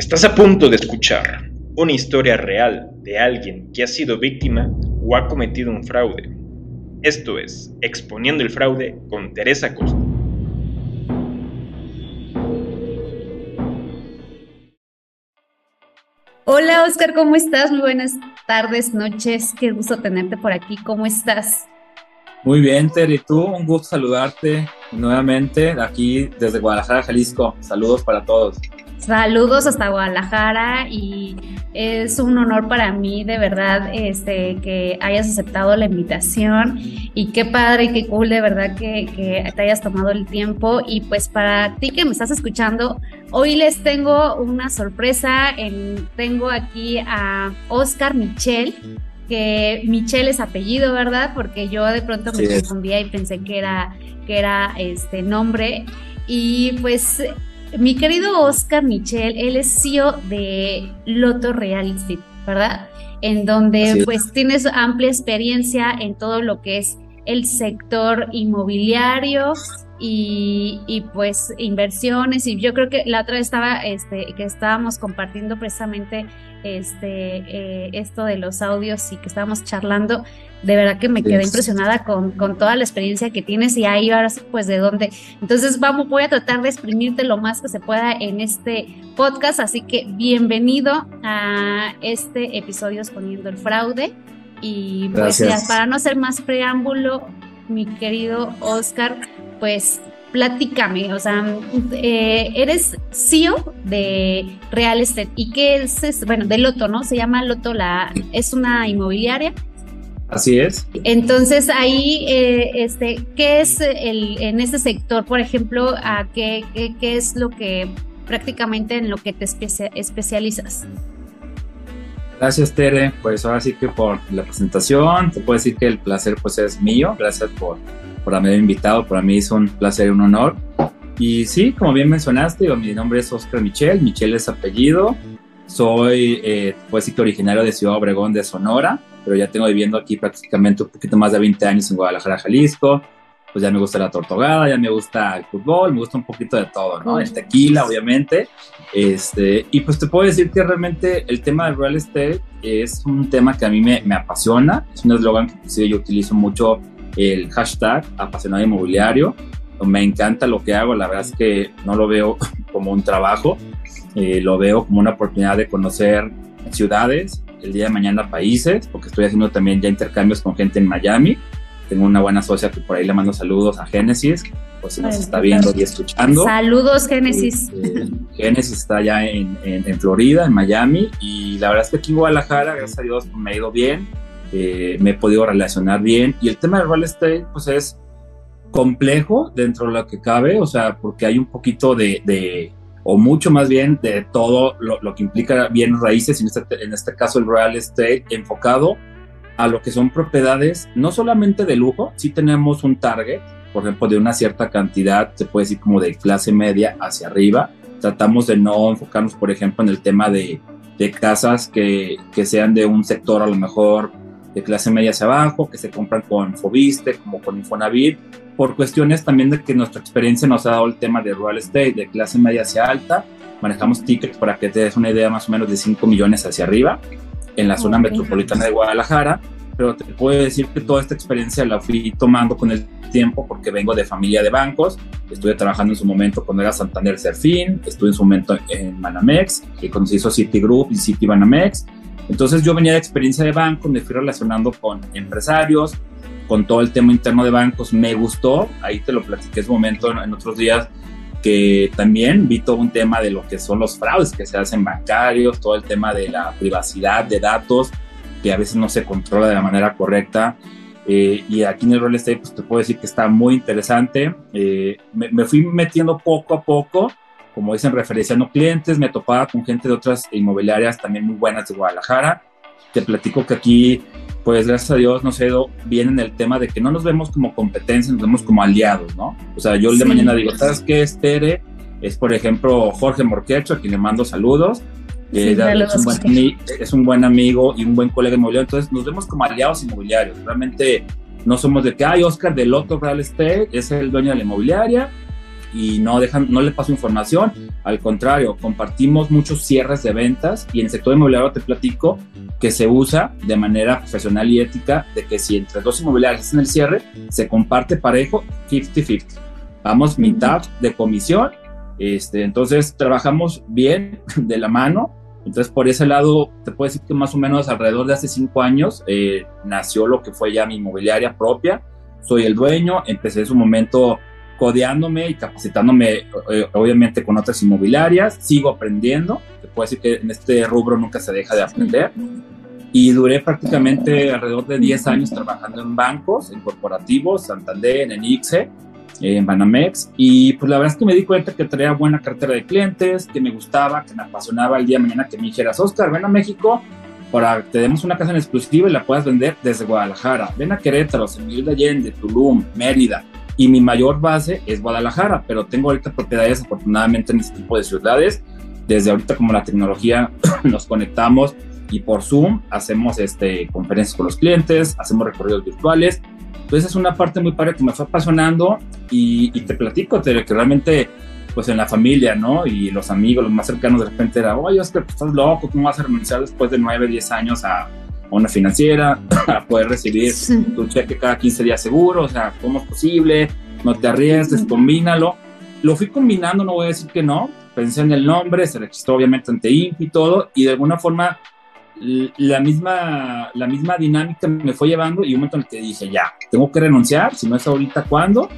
Estás a punto de escuchar una historia real de alguien que ha sido víctima o ha cometido un fraude. Esto es Exponiendo el Fraude con Teresa Costa. Hola Oscar, ¿cómo estás? Muy buenas tardes, noches. Qué gusto tenerte por aquí. ¿Cómo estás? Muy bien, Ter, y tú, un gusto saludarte nuevamente aquí desde Guadalajara, Jalisco. Saludos para todos. Saludos hasta Guadalajara y es un honor para mí de verdad este, que hayas aceptado la invitación y qué padre y qué cool de verdad que, que, te hayas tomado el tiempo y pues para ti que me estás escuchando, hoy les tengo una sorpresa, en, tengo aquí a Oscar Michel que Michel es apellido, ¿verdad? Porque yo de pronto me confundía y pensé que era, que era este nombre. Y pues mi querido Oscar Michel, él es CEO de Loto Real Estate, ¿verdad? En donde pues tienes amplia experiencia en todo lo que es el sector inmobiliario y, y, pues inversiones y yo creo que la otra vez estaba este que estábamos compartiendo precisamente este, eh, esto de los audios y que estábamos charlando, de verdad que me quedé impresionada con, con, toda la experiencia que tienes y ahí ahora pues de dónde. Entonces vamos, voy a tratar de exprimirte lo más que se pueda en este podcast, así que bienvenido a este episodio exponiendo el fraude. Y pues ya, para no hacer más preámbulo, mi querido Oscar, pues platícame, o sea, eh, eres CEO de Real Estate y qué es, bueno, de Loto, ¿no? Se llama Loto, la, es una inmobiliaria. Así es. Entonces ahí, eh, este, ¿qué es el, en este sector, por ejemplo, a qué, qué, es lo que prácticamente en lo que te especializas? Gracias Tere, pues ahora sí que por la presentación, te puedo decir que el placer pues es mío, gracias por por haberme invitado. Para mí es un placer y un honor. Y sí, como bien mencionaste, mi nombre es Oscar Michel. Michel es apellido. Soy, eh, pues originario de Ciudad Obregón de Sonora, pero ya tengo viviendo aquí prácticamente un poquito más de 20 años en Guadalajara, Jalisco. Pues ya me gusta la tortogada, ya me gusta el fútbol, me gusta un poquito de todo, ¿no? El tequila, obviamente. Este, y pues te puedo decir que realmente el tema del real estate es un tema que a mí me, me apasiona. Es un eslogan que yo utilizo mucho el hashtag apasionado inmobiliario. Me encanta lo que hago, la verdad es que no lo veo como un trabajo, eh, lo veo como una oportunidad de conocer ciudades, el día de mañana países, porque estoy haciendo también ya intercambios con gente en Miami. Tengo una buena socia que por ahí le mando saludos a Génesis, pues si nos está viendo y escuchando. Saludos, Génesis. Este, Génesis está ya en, en, en, Florida, en Miami, y la verdad es que aquí en Guadalajara, gracias a Dios, me ha ido bien eh, me he podido relacionar bien. Y el tema del real estate, pues es complejo dentro de lo que cabe, o sea, porque hay un poquito de, de o mucho más bien de todo lo, lo que implica bienes raíces, en este, en este caso el real estate, enfocado a lo que son propiedades, no solamente de lujo, sí tenemos un target, por ejemplo, de una cierta cantidad, se puede decir como de clase media hacia arriba. Tratamos de no enfocarnos, por ejemplo, en el tema de, de casas que, que sean de un sector a lo mejor de clase media hacia abajo, que se compran con Fobiste, como con Infonavit, por cuestiones también de que nuestra experiencia nos ha dado el tema de real estate, de clase media hacia alta. Manejamos tickets para que te des una idea más o menos de 5 millones hacia arriba en la zona metropolitana de Guadalajara, pero te puedo decir que toda esta experiencia la fui tomando con el tiempo porque vengo de familia de bancos, estuve trabajando en su momento cuando era Santander Serfín, estuve en su momento en Manamex, que hizo Citigroup y Citibanamex, entonces yo venía de experiencia de banco, me fui relacionando con empresarios, con todo el tema interno de bancos, me gustó, ahí te lo platiqué en su momento en, otros días, que también vi todo un tema de lo que son los fraudes que se hacen bancarios, todo el tema de la privacidad de datos, que a veces no se controla de la manera correcta. Eh, y aquí en el real estate, pues te puedo decir que está muy interesante. Eh, me, me, fui metiendo poco a poco como dicen, referenciando clientes, me topaba con gente de otras inmobiliarias también muy buenas de Guadalajara. Te platico que aquí, pues gracias a Dios, nos ha ido bien en el tema de que no nos vemos como competencia, nos vemos como aliados, ¿no? O sea, yo el de mañana digo, ¿sabes qué, Estere? Es, por ejemplo, Jorge Morquecho, a quien le mando saludos. Sí, eh, es, un buen, es, un buen, amigo y un buen colega inmobiliario. Entonces, nos vemos como aliados inmobiliarios. Realmente no somos de que, hay Oscar del Loto Real Estate es el dueño de la inmobiliaria y no, dejan, no le paso información. Al contrario, compartimos muchos cierres de ventas y en el sector inmobiliario te platico que se usa de manera profesional y ética de que si entre dos inmobiliarios hacen el cierre, se comparte parejo 50-50. Vamos mitad de comisión. Este, entonces trabajamos bien de la mano entonces, por ese lado, te puedo decir que más o menos alrededor de hace cinco años eh, nació lo que fue ya mi inmobiliaria propia. Soy el dueño, empecé en su momento codeándome y capacitándome, eh, obviamente, con otras inmobiliarias. Sigo aprendiendo. Te puedo decir que en este rubro nunca se deja de aprender. Y duré prácticamente alrededor de 10 años trabajando en bancos, en corporativos, Santander, en ICSE en Banamex y pues la verdad es que me di cuenta que traía buena cartera de clientes, que me gustaba, que me apasionaba el día de mañana que me dijeras, Oscar, ven a México para que te demos una casa en exclusiva y la puedas vender desde Guadalajara. Ven a Querétaro, San Miguel de Allende, Tulum, Mérida. Y mi mayor base es Guadalajara, pero tengo ahorita propiedades afortunadamente en este tipo de ciudades. Desde ahorita como la tecnología nos conectamos y por Zoom hacemos este, conferencias con los clientes, hacemos recorridos virtuales entonces es una parte muy padre que me fue apasionando y, te platico de que realmente, pues en la familia, ¿no? Y los amigos, los más cercanos de repente era, oye, Oscar, pues, estás loco, ¿cómo vas a renunciar después de 9, 10 años a, una financiera, a poder recibir tu cheque cada 15 días seguro? O sea, ¿cómo es posible? No te arriesgues, combínalo. Lo fui combinando, no voy a decir que no. Pensé en el nombre, se registró obviamente ante INPI y todo, y de alguna forma la misma, la misma dinámica me fue llevando y un momento en el que dije, ya, tengo que renunciar, si no es ahorita, ¿cuándo?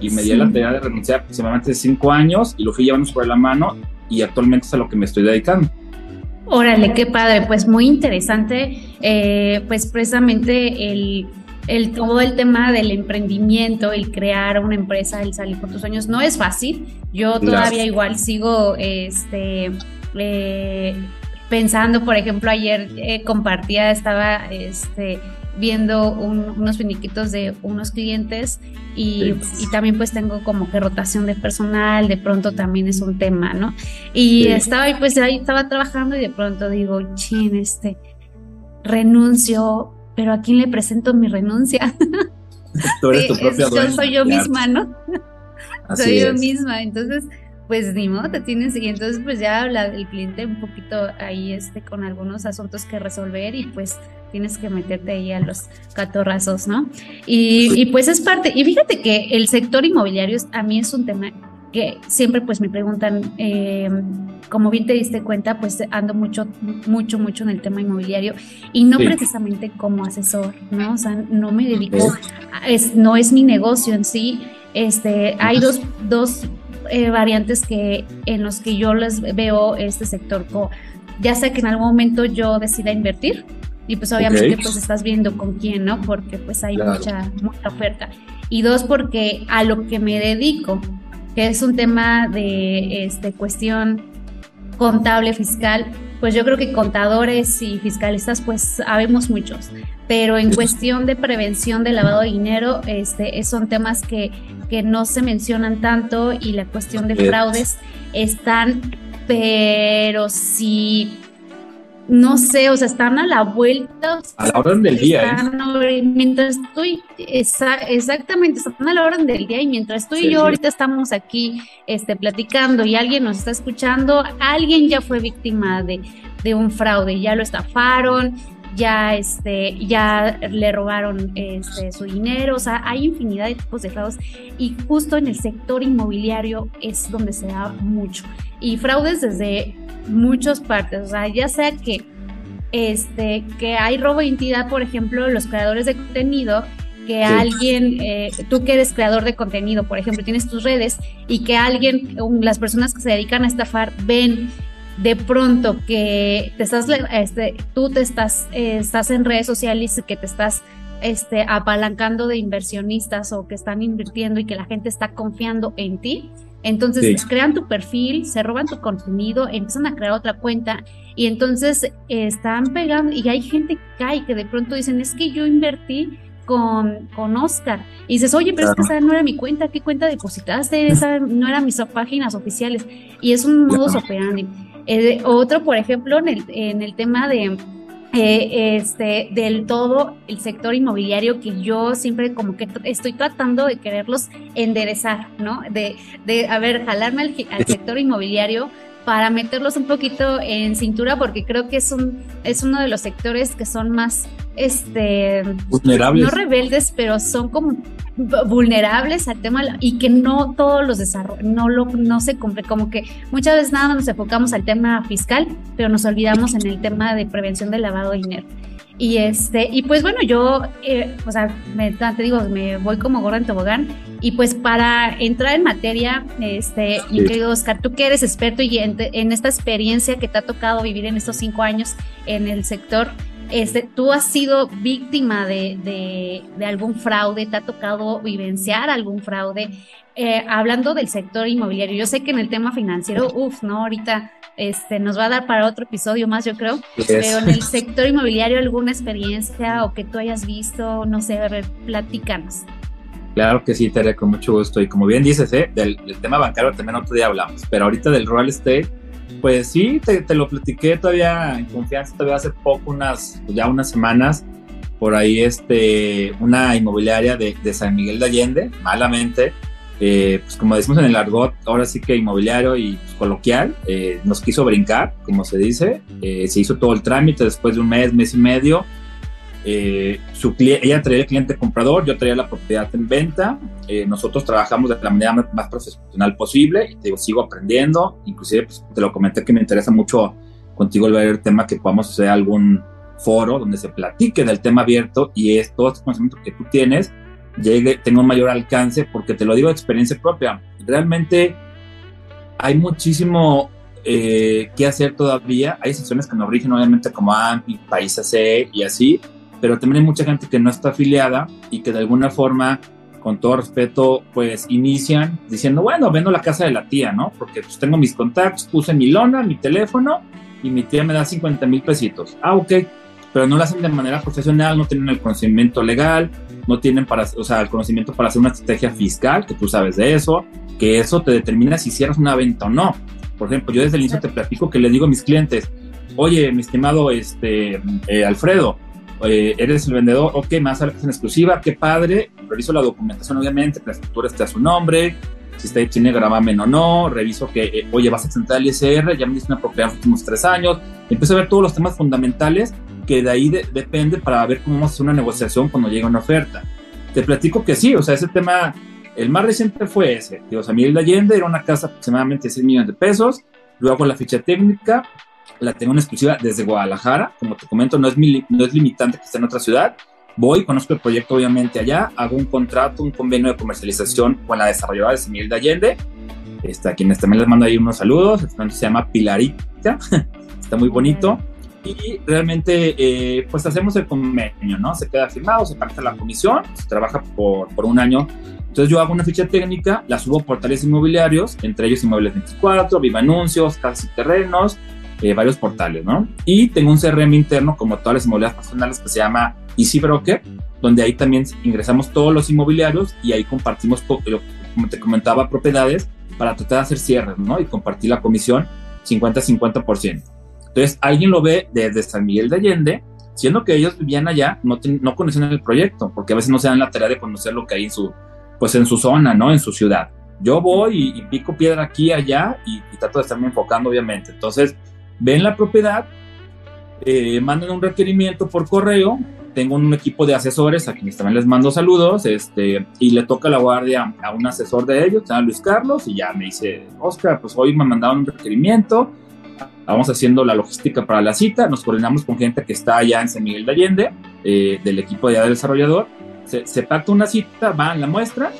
Y me di la tarea de renunciar aproximadamente cinco años y lo fui llevando sobre la mano y actualmente es a lo que me estoy dedicando. Órale, qué padre, pues muy interesante, eh, pues precisamente el, el, todo el tema del emprendimiento, el crear una empresa, el salir por tus sueños, no es fácil. Yo todavía igual sigo este, eh, pensando, por ejemplo, ayer eh, compartía, estaba este, viendo unos finiquitos de unos clientes y, también pues tengo como que rotación de personal, de pronto también es un tema, ¿no? Y estaba ahí, pues ahí estaba trabajando y de pronto digo, chin, este, renuncio, pero ¿a quién le presento mi renuncia? Tú eres tu propia Yo soy yo misma, ¿no? soy yo misma, entonces pues ni modo, te tienes y entonces pues ya habla el cliente un poquito ahí este con algunos asuntos que resolver y pues tienes que meterte ahí a los catorrazos, ¿no? Y, pues es parte, y fíjate que el sector inmobiliario a mí es un tema que siempre pues me preguntan, em, como bien te diste cuenta, pues ando mucho, mucho, mucho en el tema inmobiliario y no precisamente como asesor, ¿no? O sea, no me dedico, es, no es mi negocio en sí, este, hay dos, dos eh, variantes que en los que yo les veo este sector, ya sea que en algún momento yo decida invertir y pues obviamente pues estás viendo con quién, ¿no? Porque pues hay mucha, mucha oferta. Y dos, porque a lo que me dedico, que es un tema de este, cuestión contable, fiscal, pues yo creo que contadores y fiscalistas pues sabemos muchos, pero en cuestión de prevención de lavado de dinero, este, son temas que, que no se mencionan tanto y la cuestión de fraudes están, pero si no sé, o sea, están a la vuelta. A la orden del día. ¿eh? Mientras estoy, exactamente, están a la orden del día y mientras estoy y yo ahorita estamos aquí este, platicando y alguien nos está escuchando, alguien ya fue víctima de, de un fraude, ya lo estafaron, ya este ya le robaron este su dinero, o sea, hay infinidad de tipos de fraudes y justo en el sector inmobiliario es donde se da mucho. Y fraudes desde muchas partes, o sea, ya sea que este que hay robo de identidad, por ejemplo, los creadores de contenido que alguien, eh, tú que eres creador de contenido, por ejemplo, tienes tus redes y que alguien, las personas que se dedican a estafar ven de pronto que te estás, este, tú te estás, eh, estás en redes sociales y que te estás este, apalancando de inversionistas o que están invirtiendo y que la gente está confiando en ti. Entonces crean tu perfil, se roban tu contenido, empiezan a crear otra cuenta y entonces están pegando y hay gente que cae que de pronto dicen es que yo invertí con, con Oscar. Y dices, oye, pero es que esa no era mi cuenta, ¿qué cuenta depositaste? Esa no eran mis páginas oficiales. Y es un modo operandi. Eh, otro, por ejemplo, en el, en el tema de, eh, este, del todo el sector inmobiliario que yo siempre como que estoy tratando de quererlos enderezar, ¿no? De, de a ver, jalarme al, al sector inmobiliario para meterlos un poquito en cintura porque creo que es un es uno de los sectores que son más este vulnerables no rebeldes pero son como vulnerables al tema y que no todos los desarrollos no lo no se cumple como que muchas veces nada nos enfocamos al tema fiscal pero nos olvidamos en el tema de prevención del lavado de dinero y este, y pues bueno, yo, eh, o sea, me, te digo, me voy como gorda en tobogán. Y pues para entrar en materia, este, mi querido Oscar, tú que eres experto y en, esta experiencia que te ha tocado vivir en estos cinco años en el sector, este, tú has sido víctima de, de, de algún fraude, te ha tocado vivenciar algún fraude. Eh, hablando del sector inmobiliario, yo sé que en el tema financiero, uff, ¿no? Ahorita este, nos va a dar para otro episodio más, yo creo. Pero en el sector inmobiliario, ¿alguna experiencia o que tú hayas visto? No sé, a ver, platícanos. Claro que sí, Tere, con mucho gusto. Y como bien dices, ¿eh? del, tema bancario también otro día hablamos, pero ahorita del real estate, pues sí, te, lo platiqué todavía en confianza, todavía hace poco, unas, ya unas semanas, por ahí este, una inmobiliaria de, de San Miguel de Allende, malamente, eh, pues como decimos en el argot, ahora sí que inmobiliario y pues, coloquial, eh, nos quiso brincar, como se dice, eh, se hizo todo el trámite después de un mes, mes y medio. Su ella traía el cliente comprador, yo traía la propiedad en venta. nosotros trabajamos de la manera más, profesional posible y te digo, sigo aprendiendo. Inclusive pues, te lo comenté que me interesa mucho contigo el ver el tema que podamos hacer algún foro donde se platique del tema abierto y es todo este conocimiento que tú tienes llegue, tenga un mayor alcance, porque te lo digo de experiencia propia. Realmente hay muchísimo eh, que hacer todavía. Hay secciones que nos rigen, obviamente, como AMPI, País AC y así, pero también hay mucha gente que no está afiliada y que de alguna forma, con todo respeto, pues inician diciendo, bueno, vendo la casa de la tía, ¿no? Porque pues tengo mis contactos, puse mi lona, mi teléfono y mi tía me da 50 mil pesitos. Ah, ok pero no lo hacen de manera profesional, no tienen el conocimiento legal, no tienen para, o sea, el conocimiento para hacer una estrategia fiscal, que tú sabes de eso, que eso te determina si cierras una venta o no. Por ejemplo, yo desde el inicio te platico que le digo a mis clientes, oye, mi estimado este, eh, Alfredo, eh, eres el vendedor, ok, más en exclusiva, qué padre, reviso la documentación obviamente, la escritura esté a su nombre, si está tiene gravamen o no, reviso que, eh, oye, vas a exentar el ISR, ya me diste una propiedad en los últimos tres años, empiezo a ver todos los temas fundamentales que de ahí depende para ver cómo vamos a hacer una negociación cuando llega una oferta. Te platico que sí, o sea, ese tema, el más reciente fue ese. Digo, San Miguel de Allende era una casa aproximadamente de 6 millones de pesos, luego la ficha técnica, la tengo en exclusiva desde Guadalajara, como te comento, no es, no es limitante que esté en otra ciudad. Voy, conozco el proyecto obviamente allá, hago un contrato, un convenio de comercialización con la desarrolladora de San Miguel de Allende, este, a quienes también les mando ahí unos saludos, se llama Pilarita, está muy bonito y realmente eh, pues hacemos el convenio, ¿no? Se queda firmado, se pacta la comisión, se trabaja por, por un año. Entonces yo hago una ficha técnica, la subo a portales inmobiliarios, entre ellos Inmuebles 24, Viva Anuncios, Casas y Terrenos, eh, varios portales, ¿no? Y tengo un CRM interno, como todas las inmobiliarias personales, que se llama Easy Broker, donde ahí también ingresamos todos los inmobiliarios y ahí compartimos, como te comentaba, propiedades para tratar de hacer cierres, ¿no? Y compartir la comisión 50-50%. Entonces, alguien lo ve desde San Miguel de Allende, siendo que ellos vivían allá, no, no conocían el proyecto, porque a veces no se dan la tarea de conocer lo que hay en su, pues en su zona, ¿no? En su ciudad. Yo voy y, pico piedra aquí y allá y, trato de estarme enfocando, obviamente. Entonces, ven la propiedad, eh, mandan un requerimiento por correo, tengo un equipo de asesores a quienes también les mando saludos, este, y le toca la guardia a un asesor de ellos, llama Luis Carlos, y ya me dice, Oscar, pues hoy me mandaron un requerimiento, vamos haciendo la logística para la cita, nos coordinamos con gente que está allá en San Miguel de Allende, eh, del equipo de desarrollador, se, se pacta una cita, va en la muestra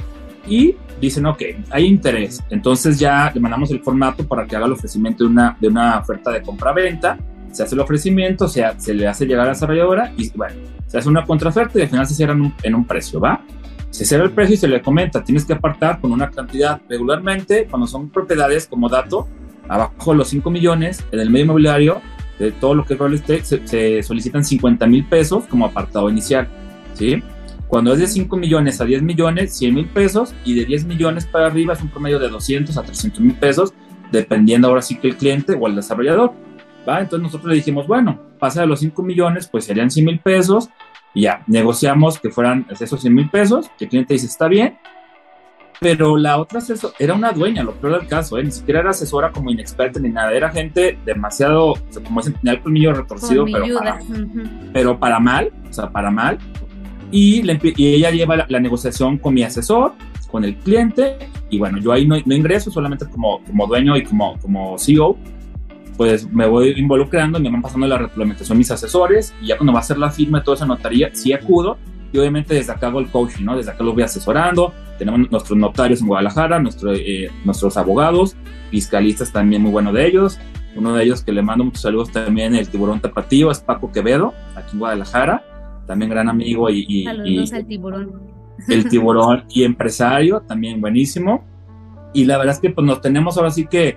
y dicen, ok, hay interés. Entonces ya le mandamos el formato para que haga el ofrecimiento de una, de una oferta de compra-venta, se hace el ofrecimiento, o sea, se le hace llegar a la desarrolladora y bueno, se hace una contraoferta y al final se cierra en un, precio, ¿va? Se cierra el precio y se le comenta, tienes que apartar con una cantidad regularmente, cuando son propiedades como dato, abajo de los 5 millones, en el medio inmobiliario, de todo lo que es real estate, se, solicitan 50 mil pesos como apartado inicial, ¿sí? Cuando es de 5 millones a 10 millones, 100 mil pesos, y de 10 millones para arriba es un promedio de 200 a 300 mil pesos, dependiendo ahora sí que el cliente o el desarrollador. ¿va? Entonces nosotros le dijimos, bueno, pasa de los 5 millones, pues serían 100 mil pesos, y ya, negociamos que fueran esos 100 mil pesos, que el cliente dice, está bien, pero la otra asesora era una dueña, lo peor del caso, ¿eh? ni siquiera era asesora como inexperta ni nada, era gente demasiado, o sea, como dicen, tenía el colmillo retorcido, pero para, pero para, mal, o sea, para mal. Y, y ella lleva la, la, negociación con mi asesor, con el cliente, y bueno, yo ahí no, no ingreso, solamente como, como dueño y como, como CEO, pues me voy involucrando, me van pasando la reglamentación mis asesores, y ya cuando va a ser la firma toda esa notaría, sí acudo, y obviamente desde acá hago el coaching, ¿no? Desde acá lo voy asesorando, tenemos nuestros notarios en Guadalajara, nuestro, eh, nuestros abogados, fiscalistas también muy buenos de ellos, uno de ellos que le mando muchos saludos también, el tiburón tapatío, es Paco Quevedo, aquí en Guadalajara, también gran amigo y... y saludos al tiburón. El tiburón y empresario, también buenísimo. Y la verdad es que pues nos tenemos ahora sí que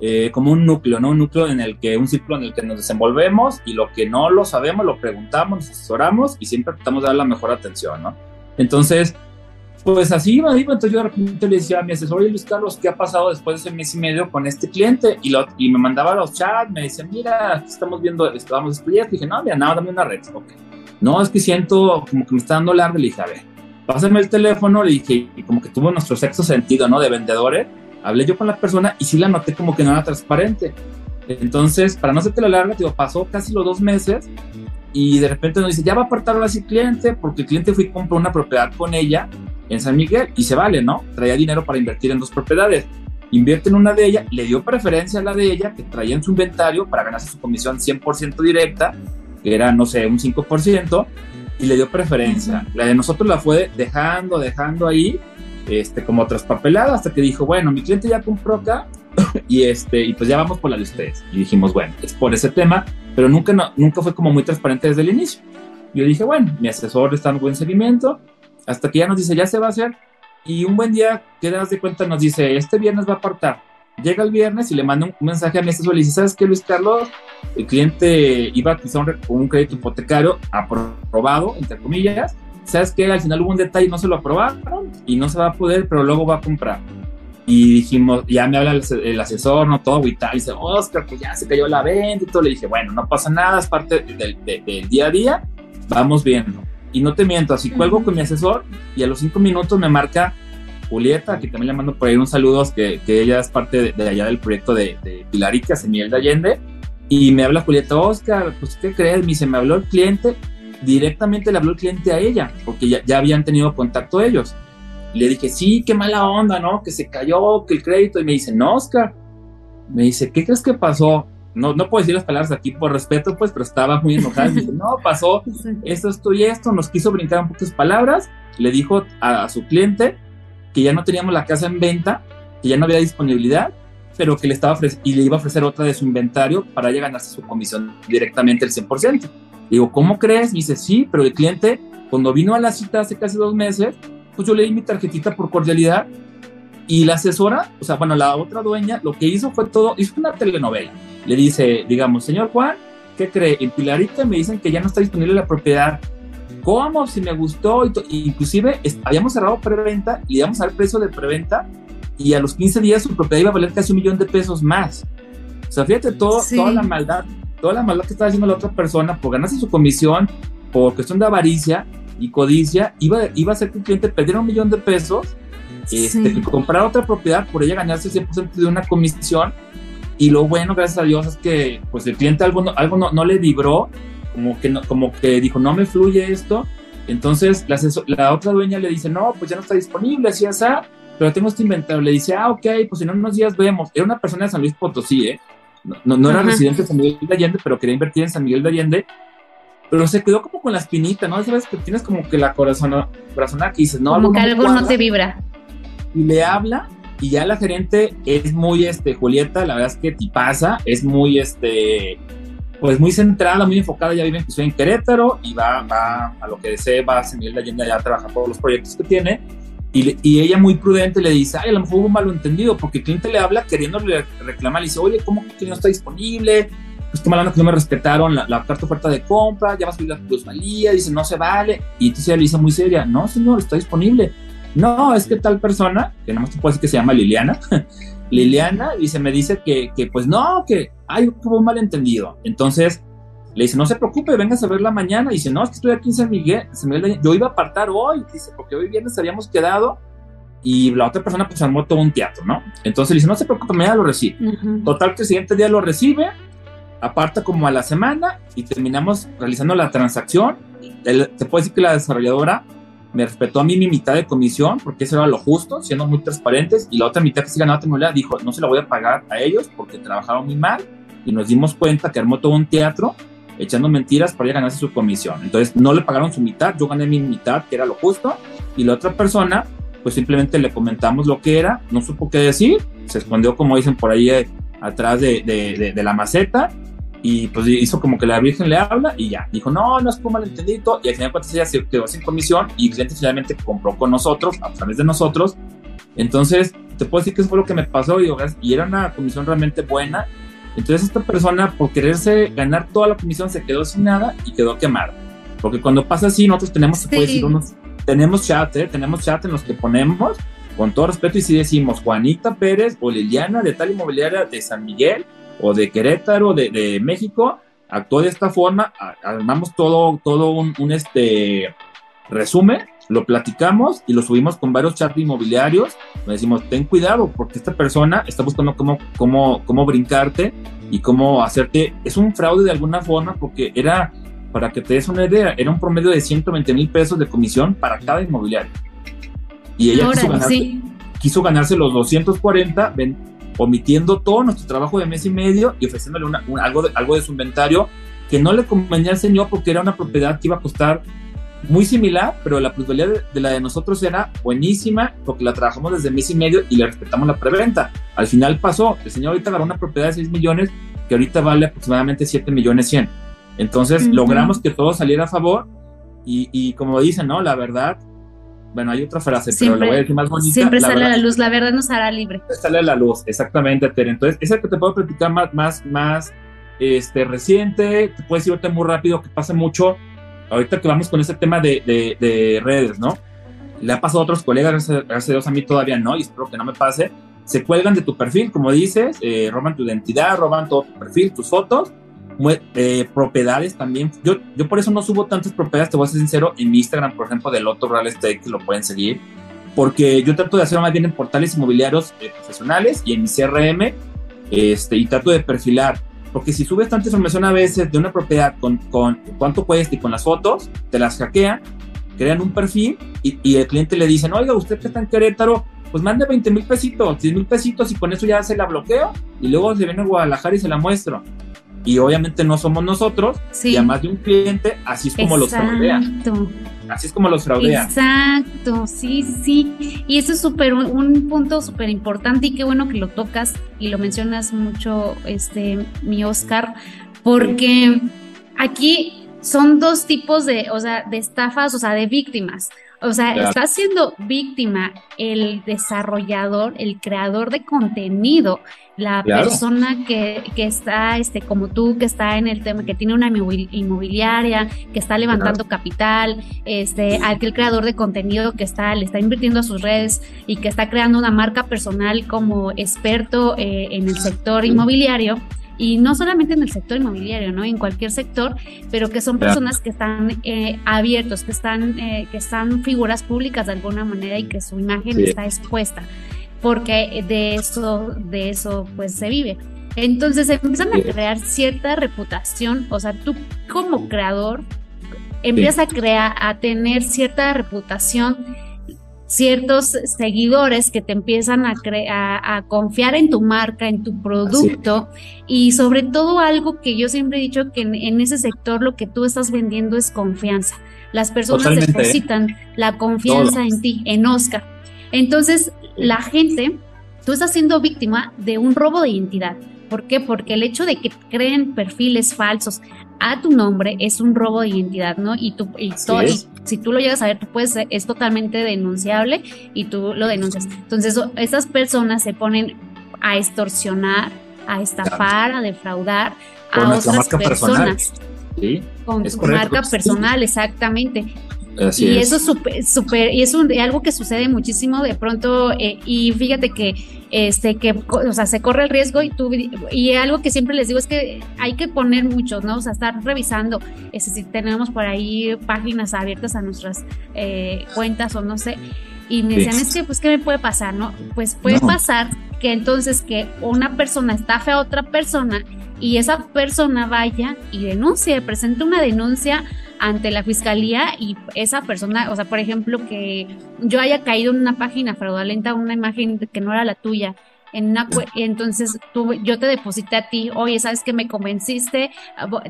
eh, como un núcleo, ¿no? Un núcleo en el que, un ciclo en el que nos desenvolvemos y lo que no lo sabemos lo preguntamos, nos asesoramos y siempre tratamos de dar la mejor atención, ¿no? Entonces, pues así iba, iba, entonces yo de repente le decía a mi asesor, Luis Carlos, ¿qué ha pasado después de ese mes y medio con este cliente? Y, lo, y me mandaba los chats, me decía, mira, estamos viendo, estábamos estudiando, y dije, no, mira, nada, dame una red, ok. No, es que siento como que me está dando largo, le dije, a ver, pásame el teléfono, le dije, y como que tuvo nuestro sexto sentido, ¿no? De vendedores, hablé yo con la persona y sí la noté como que no era transparente. Entonces, para no hacerte la larga, digo, pasó casi los dos meses y de repente nos dice, ya va a apartar ahora sí cliente, porque el cliente fue y compró una propiedad con ella en San Miguel y se vale, ¿no? Traía dinero para invertir en dos propiedades. Invierte en una de ellas, le dio preferencia a la de ella, que traía en su inventario para ganarse su comisión 100% directa, que era, no sé, un 5%, y le dio preferencia. La de nosotros la fue dejando, dejando ahí, este, como traspapelada hasta que dijo, bueno, mi cliente ya compró acá y, este, y pues ya vamos por la de ustedes. Y dijimos, bueno, es por ese tema, pero nunca, no, nunca fue como muy transparente desde el inicio. Yo dije, bueno, mi asesor está en buen seguimiento, hasta que ya nos dice, ya se va a hacer. Y un buen día, que das de cuenta, nos dice, este viernes va a apartar. Llega el viernes y le manda un, mensaje a mi asesor y le dice, ¿sabes qué, Luis Carlos? El cliente iba a utilizar un, un crédito hipotecario aprobado, entre comillas, ¿sabes qué? Al final hubo un detalle, no se lo aprobaron y no se va a poder, pero luego va a comprar. Y dijimos, ya me habla el, asesor, no todo y tal, y dice, Oscar, pues ya se cayó la venta y todo. Le dije, bueno, no pasa nada, es parte del, día a día, vamos viendo. Y no te miento, así cuelgo con mi asesor y a los cinco minutos me marca Julieta, que también le mando por ahí un saludo, que, que ella es parte de, allá del proyecto de, de Pilarica, Semiel de Allende. Y me habla Julieta, Oscar, pues ¿qué crees? Me dice, me habló el cliente directamente le habló el cliente a ella, porque ya, ya habían tenido contacto ellos. le dije, sí, qué mala onda, ¿no? Que se cayó, que el crédito. Y me dice, no, Oscar. Me dice, ¿qué crees que pasó? No, no puedo decir las palabras aquí por respeto, pues, pero estaba muy enojada. Me dice, no, pasó esto, esto y esto. Nos quiso brincar un pocas palabras. Le dijo a, a su cliente que ya no teníamos la casa en venta, que ya no había disponibilidad, pero que le estaba y le iba a ofrecer otra de su inventario para ya ganarse su comisión directamente el 100%. Digo, ¿cómo crees? Dice, sí, pero el cliente, cuando vino a la cita hace casi dos meses, pues yo le di mi tarjetita por cordialidad y la asesora, o sea, bueno, la otra dueña, lo que hizo fue todo, hizo una telenovela. Le dice, digamos, señor Juan, ¿qué cree? En Pilarita me dicen que ya no está disponible la propiedad. ¿Cómo? Si me gustó. Y inclusive habíamos cerrado preventa y le íbamos al precio de preventa y a los 15 días su propiedad iba a valer casi un millón de pesos más. O sea, fíjate todo, toda la maldad toda la maldad que estaba haciendo la otra persona por ganarse su comisión, por cuestión de avaricia y codicia, iba, iba a hacer que el cliente perdiera un millón de pesos, este, que comprara otra propiedad por ella ganarse el 100% de una comisión. Y lo bueno, gracias a Dios, es que pues el cliente algo no, algo no, le vibró, como que, no, como que dijo, no me fluye esto. Entonces la, la otra dueña le dice, no, pues ya no está disponible, así, así, pero tengo este inventario. Le dice, ah, ok, pues en unos días vemos. Era una persona de San Luis Potosí, ¿eh? No, no, era residente de San Miguel de Allende, pero quería invertir en San Miguel de Allende. Pero se quedó como con la espinita, ¿no? Sabes que tienes como que la corazón, corazonada que dices, no, como que algo no te vibra. Y le habla, y ya la gerente es muy, este, Julieta, la verdad es que pasa, es muy, este, pues muy centrada, muy enfocada, ya vive en, en Querétaro y va, va a lo que desee, va a de Allende ya a trabajar por los proyectos que tiene y, ella muy prudente le dice, ay, a lo mejor hubo un malentendido, porque el cliente le habla queriéndole reclamar, le dice, oye, ¿cómo que no está disponible? Pues qué malano que no me respetaron la, la carta oferta de compra, ya va a subir la plusvalía, dice, no se vale. Y entonces ella le dice muy seria, no, señor, está disponible. No, es que tal persona, que nada más te puedo decir que se llama Liliana, Liliana, y se me dice que, que pues no, que hay un malentendido. Entonces, le dice, no se preocupe, vengas a verla mañana. Y dice, no, es que estoy aquí en San Miguel. Yo iba a apartar hoy, dice, porque hoy viernes habíamos quedado. Y la otra persona pues armó todo un teatro, ¿no? Entonces le dice, no se preocupe, mañana lo recibe. Total que el siguiente día lo recibe, aparta como a la semana y terminamos realizando la transacción. te puedo decir que la desarrolladora me respetó a mí mi mitad de comisión, porque eso era lo justo, siendo muy transparentes, y la otra mitad que sí ganaba Temolia dijo, no se la voy a pagar a ellos porque trabajaron muy mal, y nos dimos cuenta que armó todo un teatro echando mentiras para ganarse su comisión. Entonces no le pagaron su mitad, yo gané mi mitad, que era lo justo, y la otra persona, pues simplemente le comentamos lo que era, no supo qué decir, se escondió, como dicen por ahí, eh, atrás de, de, de, la maceta, y pues hizo como que la Virgen le habla y ya, dijo, no, no es como malentendido, y al final de cuentas ella se quedó sin comisión y el cliente finalmente compró con nosotros, a través de nosotros, entonces te puedo decir que eso fue lo que me pasó y, y era una comisión realmente buena. Entonces esta persona, por quererse ganar toda la comisión, se quedó sin nada y quedó quemada. Porque cuando pasa así, nosotros tenemos, decir, unos, tenemos chat, ¿eh? tenemos chat en los que ponemos, con todo respeto, y si decimos Juanita Pérez o Liliana de tal inmobiliaria de San Miguel o de Querétaro, de, de México, actuó de esta forma, armamos todo, todo un, un este resumen lo platicamos y lo subimos con varios chats inmobiliarios. Le decimos, ten cuidado porque esta persona está buscando cómo, cómo, cómo brincarte y cómo hacerte. Es un fraude de alguna forma porque era, para que te des una idea, era un promedio de 120 mil pesos de comisión para cada inmobiliario. Y ella quiso, ganarse, los 240, omitiendo todo nuestro trabajo de mes y medio y ofreciéndole algo, de, algo de su inventario que no le convenía al señor porque era una propiedad que iba a costar muy similar, pero la plusvalía de, la de nosotros era buenísima porque la trabajamos desde mes y medio y le respetamos la preventa. Al final pasó, el señor ahorita agarró una propiedad de 6 millones que ahorita vale aproximadamente 7 millones 100. Entonces logramos que todo saliera a favor y, y, como dicen, ¿no? La verdad, bueno, hay otra frase, pero la voy a decir más bonita. Siempre sale a la luz, la verdad nos hará libre. Sale a la luz, exactamente, Tere. Entonces, esa que te puedo platicar más, más, más este, reciente, te decir ahorita muy rápido que pasa mucho ahorita que vamos con ese tema de, de, redes, ¿no? Le ha pasado a otros colegas, gracias, a Dios a mí todavía no, y espero que no me pase. Se cuelgan de tu perfil, como dices, eh, roban tu identidad, roban todo tu perfil, tus fotos, eh, propiedades también. Yo, yo por eso no subo tantas propiedades, te voy a ser sincero, en mi Instagram, por ejemplo, del Otto Real Estate, que lo pueden seguir, porque yo trato de hacerlo más bien en portales inmobiliarios eh, profesionales y en mi CRM, este, y trato de perfilar porque si subes tanta información a veces de una propiedad con, con cuánto cuesta y con las fotos, te las hackean, crean un perfil y, y el cliente le dice, oiga, usted que está en Querétaro, pues mande 20 mil pesitos, 10 mil pesitos y con eso ya se la bloqueo y luego se viene a Guadalajara y se la muestro. Y obviamente no somos nosotros, y además de un cliente, así es como los fraudean. Así es como los fraudean. Exacto, sí, sí. Y eso es súper un punto súper importante y qué bueno que lo tocas y lo mencionas mucho, este, mi Oscar, porque aquí son dos tipos de, o sea, de estafas, o sea, de víctimas. O sea, está siendo víctima el desarrollador, el creador de contenido, la persona que, que, está, este, como tú, que está en el tema, que tiene una inmobiliaria, que está levantando capital, este, aquel creador de contenido que está, le está invirtiendo a sus redes y que está creando una marca personal como experto eh, en el sector inmobiliario y no solamente en el sector inmobiliario, ¿no? En cualquier sector, pero que son personas que están eh, abiertos, que están, eh, que están figuras públicas de alguna manera y que su imagen está expuesta, porque de eso, de eso pues se vive. Entonces empiezan a crear cierta reputación, o sea, tú como creador empiezas a crear, a tener cierta reputación ciertos seguidores que te empiezan a, a, confiar en tu marca, en tu producto y sobre todo algo que yo siempre he dicho que en, ese sector lo que tú estás vendiendo es confianza. Las personas depositan la confianza en ti, en Oscar. Entonces, la gente, tú estás siendo víctima de un robo de identidad. ¿Por qué? Porque el hecho de que creen perfiles falsos a tu nombre es un robo de identidad, ¿no? Y, tú, y, si tú lo llegas a ver, tú puedes, es totalmente denunciable y tú lo denuncias. Entonces, estas personas se ponen a extorsionar, a estafar, a defraudar a otras personas. Sí, con tu marca personal, exactamente. Y eso es súper, super, y es un, algo que sucede muchísimo de pronto, eh, y fíjate que, este, que, o sea, se corre el riesgo y tú, y algo que siempre les digo es que hay que poner muchos, ¿no? O sea, estar revisando, este, si tenemos por ahí páginas abiertas a nuestras eh, cuentas o no sé, y me decían, es que, pues, ¿qué me puede pasar, no? Pues puede pasar que entonces que una persona estafe a otra persona y esa persona vaya y denuncie, presente una denuncia ante la fiscalía y esa persona, o sea, por ejemplo, que yo haya caído en una página fraudulenta, una imagen que no era la tuya, en una entonces tú, yo te deposité a ti, oye, sabes que me convenciste,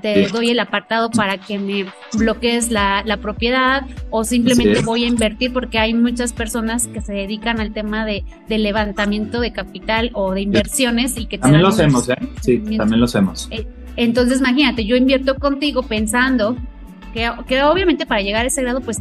te doy el apartado para que me bloquees la, la propiedad o simplemente voy a invertir porque hay muchas personas que se dedican al tema de, de levantamiento de capital o de inversiones y que también lo hacemos, ¿eh? Sí, también lo hacemos. Eh, entonces, imagínate, yo invierto contigo pensando que, que obviamente para llegar a ese grado, pues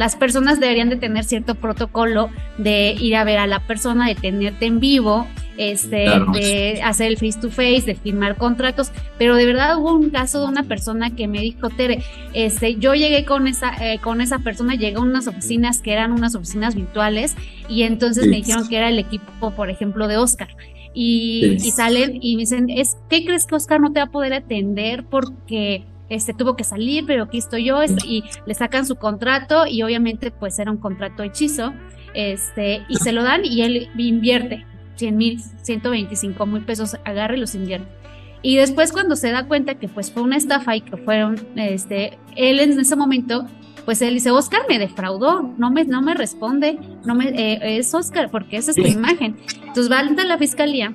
las personas deberían de tener cierto protocolo de ir a ver a la persona, de tenerte en vivo, este, de hacer el face to face, de firmar contratos, pero de verdad hubo un caso de una persona que me dijo, Tere, este, yo llegué con esa, eh, con esa persona, llegué a unas oficinas que eran unas oficinas virtuales y entonces me dijeron que era el equipo, por ejemplo, de Oscar. Y, y, salen y me dicen, es, ¿qué crees que Oscar no te va a poder atender? Porque este tuvo que salir, pero aquí estoy yo, y le sacan su contrato, y obviamente pues era un contrato hechizo, este, y se lo dan y él invierte 100 mil, 125 mil pesos, agarra y los invierte. Y después cuando se da cuenta que pues fue una estafa y que fueron, este, él en ese momento, pues él dice, Oscar me defraudó, no me, no me responde, no me, eh, es Oscar, porque esa es tu imagen. Entonces va a la fiscalía,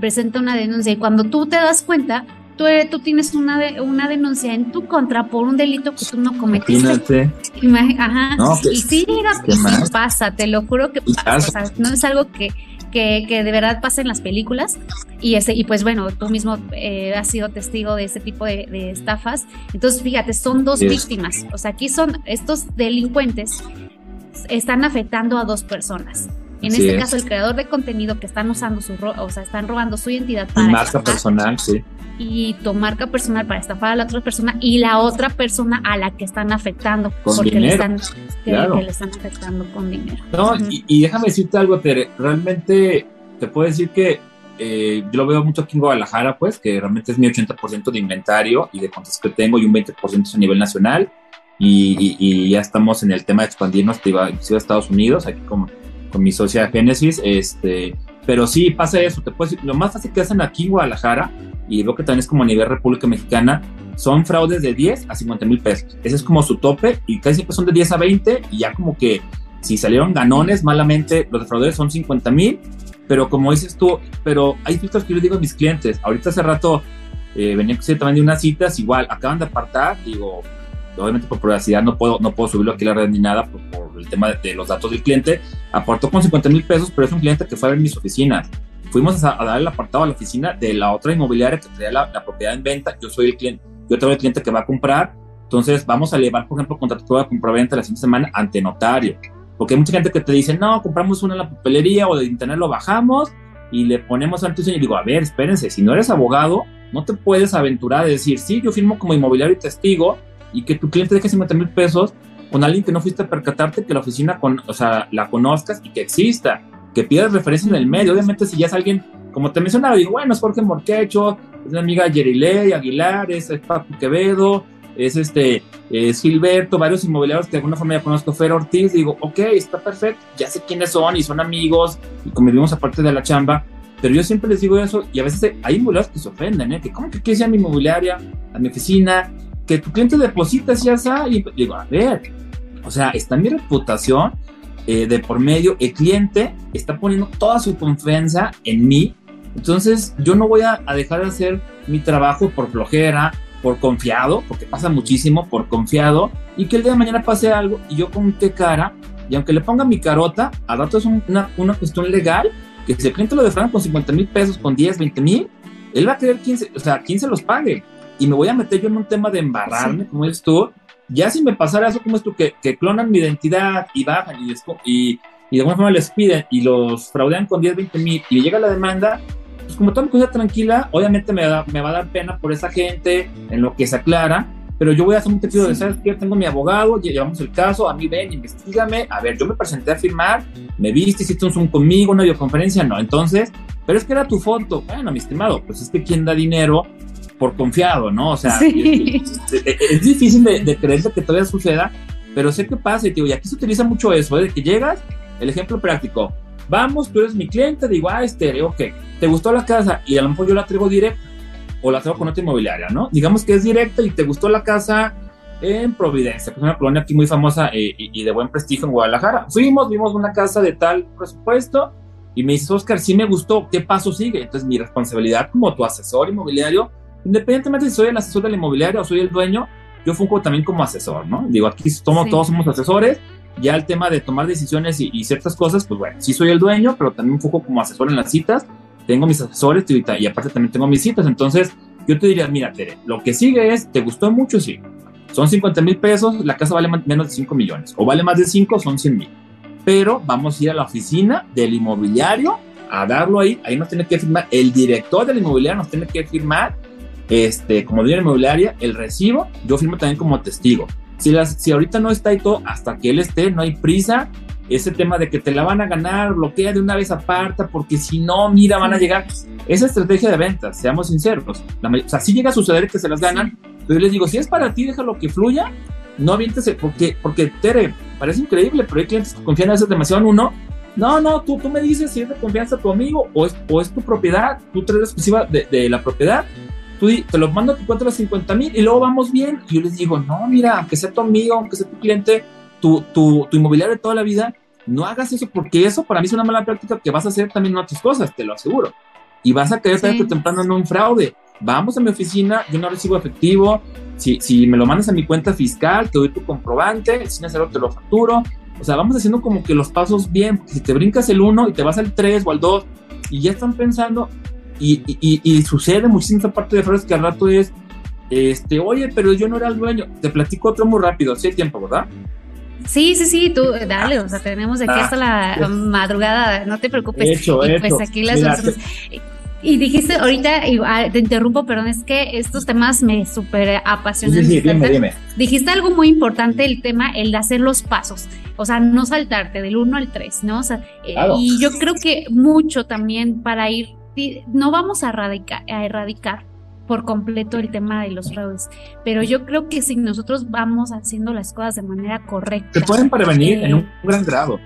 presenta una denuncia y cuando tú te das cuenta, tú, tú tienes una, una denuncia en tu contra por un delito que tú no cometiste. Ajá. y sí, pasa, te lo juro que pasa. no es algo que, que, que, de verdad pasa en las películas. Y, ese, y pues bueno, tú mismo eh, has sido testigo de este tipo de, estafas. Entonces, fíjate, son dos víctimas. O sea, aquí son estos delincuentes están afectando a dos personas. En este caso, el creador de contenido que están usando su, o sea, están robando su identidad para. marca personal, sí y tu marca personal para estafar a la otra persona y la otra persona a la que están afectando porque le están, le están afectando con dinero. No, y, déjame decirte algo, Tere, realmente te puedo decir que eh, yo lo veo mucho aquí en Guadalajara, pues, que realmente es mi 80% de inventario y de cuentas que tengo y un 20% a nivel nacional. Y, ya estamos en el tema de expandirnos a Estados Unidos, aquí con, con mi socia Genesis. Este, pero sí pasa eso, te puedo decir, lo más fácil que hacen aquí en Guadalajara y veo que también es como a nivel República Mexicana, son fraudes de 10 a 50 mil pesos. Ese es como su tope y casi siempre son de 10 a 20 y ya como que si salieron ganones malamente, los defraudadores son 50 mil, pero como dices tú, pero hay filtros que yo digo a mis clientes, ahorita hace rato eh, venía también de unas citas, igual acaban de apartar, digo, obviamente por privacidad no puedo, no puedo subirlo aquí a la red ni nada por, el tema de, los datos del cliente, aportó con 50 mil pesos, pero es un cliente que fue a ver mis oficinas fuimos a, dar el apartado a la oficina de la otra inmobiliaria que traía la, propiedad en venta. Yo soy el cliente, yo tengo el cliente que va a comprar. Entonces, vamos a llevar, por ejemplo, contrato de compraventa la siguiente semana ante notario. Porque hay mucha gente que te dice, no, compramos una en la papelería o de internet lo bajamos y le ponemos antes y digo, a ver, espérense, si no eres abogado, no te puedes aventurar a decir, sí, yo firmo como inmobiliario y testigo y que tu cliente deje 50 mil pesos con alguien que no fuiste a percatarte que la oficina, con, o sea, la conozcas y que exista que pidas referencia en el medio. Obviamente, si ya es alguien, como te mencionaba, digo, bueno, es Jorge Morquecho, es la amiga Yerilei Aguilar, es, Paco Quevedo, es este, es Gilberto, varios inmobiliarios que de alguna forma ya conozco, Fer Ortiz, digo, ok, está perfecto, ya sé quiénes son y son amigos y convivimos aparte de la chamba, pero yo siempre les digo eso y a veces hay inmobiliarios que se ofenden, ¿eh? que cómo que quieres ir a mi inmobiliaria, a mi oficina, que tu cliente deposita ya está, y digo, a ver, o sea, está mi reputación eh, de por medio, el cliente está poniendo toda su confianza en mí, entonces yo no voy a, dejar de hacer mi trabajo por flojera, por confiado, porque pasa muchísimo, por confiado, y que el día de mañana pase algo y yo con qué cara, y aunque le ponga mi carota, al rato es una, una cuestión legal, que si el cliente lo defrauda con 50 mil pesos, con 10, 20 mil, él va a querer 15, o sea, quién se los pague. Y me voy a meter yo en un tema de embarrarme, como dices tú, ya si me pasara eso, como esto, que, que clonan mi identidad y bajan y, y, y, de alguna forma les piden y los fraudean con 10, 20 mil y llega la demanda, pues como toda cosa tranquila, obviamente me, me va a dar pena por esa gente en lo que se aclara, pero yo voy a hacer un testigo de, ¿sabes qué? Tengo mi abogado, llevamos el caso, a mí ven, investigame, a ver, yo me presenté a firmar, me viste, hiciste un Zoom conmigo, una videoconferencia, no, entonces, pero es que era tu foto, bueno, mi estimado, pues es que quien da dinero por confiado, ¿no? O sea, es, difícil de, de creerse que todavía suceda, pero sé qué pasa, y, y aquí se utiliza mucho eso, ¿eh? de que llegas, el ejemplo práctico, vamos, tú eres mi cliente, digo, ah, este, ok, ¿te gustó la casa? Y a lo mejor yo la traigo directa o la traigo con otra inmobiliaria, ¿no? Digamos que es directa y te gustó la casa en Providencia, que es una colonia aquí muy famosa eh, y, de buen prestigio en Guadalajara. Fuimos, vimos una casa de tal presupuesto y me dice, Oscar, sí me gustó, ¿qué paso sigue? Entonces mi responsabilidad como tu asesor inmobiliario, independientemente si soy el asesor del inmobiliario o soy el dueño, yo fungo también como asesor, ¿no? Digo, aquí todos somos asesores, ya el tema de tomar decisiones y, y, ciertas cosas, pues bueno, sí soy el dueño, pero también fungo como asesor en las citas tengo mis asesores y, aparte también tengo mis citas. Entonces, yo te diría, mira, Tere, lo que sigue es, ¿te gustó mucho? Sí. Son 50 mil pesos, la casa vale menos de 5 millones. O vale más de 5, son 100 mil. Pero vamos a ir a la oficina del inmobiliario a darlo ahí. Ahí nos tiene que firmar, el director del inmobiliario nos tiene que firmar, este, como dueño inmobiliaria, el recibo. Yo firmo también como testigo. Si, las, si ahorita no está y todo, hasta que él esté, no hay prisa ese tema de que te la van a ganar, bloquea de una vez aparta, porque si no, mira, van a llegar. Esa estrategia de ventas, seamos sinceros. o sea, si llega a suceder que se las ganan, pero yo les digo, si es para ti, déjalo que fluya, no avientes, porque, porque Tere, parece increíble, pero hay clientes que confían a veces demasiado en uno. No, no, tú, tú me dices si es de confianza tu amigo o es, o es tu propiedad, tú traes la exclusiva de, de la propiedad tú te lo mando a tu cuenta los 50 mil y luego vamos bien. Y yo les digo, no, mira, aunque sea tu amigo, aunque sea tu cliente, tu, tu, tu inmobiliario de toda la vida, no hagas eso porque eso para mí es una mala práctica que vas a hacer también en otras cosas, te lo aseguro. Y vas a caer tarde o temprano en un fraude. Vamos a mi oficina, yo no recibo efectivo. Si, si me lo mandas a mi cuenta fiscal, te doy tu comprobante, sin hacerlo te lo facturo. O sea, vamos haciendo como que los pasos bien, porque si te brincas el 1 y te vas al 3 o al 2 y ya están pensando, y, y, y, sucede muchísimo esa parte de fraudes que al rato es, este, oye, pero yo no era el dueño. Te platico otro muy rápido, si hay tiempo, ¿verdad? Sí, sí, sí, tú dale, o sea, tenemos aquí hasta la ah, madrugada, no te preocupes. Hecho, y pues aquí las Y dijiste ahorita, y, ah, te interrumpo, perdón, es que estos temas me súper apasionan. Sí, sí, dime, dime. Dijiste algo muy importante, el tema, el de hacer los pasos, o sea, no saltarte del 1 al 3, ¿no? O sea, eh, y yo creo que mucho también para ir, no vamos a erradicar, a erradicar por completo el tema de los fraudes. Pero yo creo que si nosotros vamos haciendo las cosas de manera correcta. Se pueden prevenir en un gran grado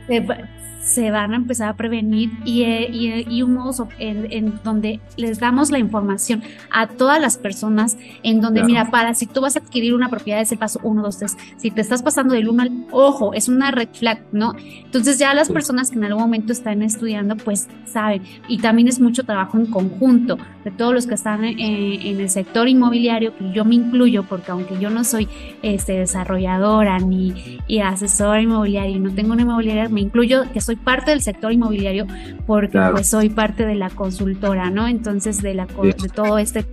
se van a empezar a prevenir y, y, y un modo en, en, donde les damos la información a todas las personas en donde, mira, para si tú vas a adquirir una propiedad es el paso 1, 2, 3. Si te estás pasando del 1 al, ojo, es una red flag, ¿no? Entonces ya las personas que en algún momento están estudiando, pues saben. Y también es mucho trabajo en conjunto de todos los que están en, en el sector inmobiliario, que yo me incluyo, porque aunque yo no soy este, desarrolladora ni y asesora inmobiliaria y no tengo una inmobiliaria, me incluyo que soy parte del sector inmobiliario porque pues soy parte de la consultora, ¿no? Entonces de, la, de todo este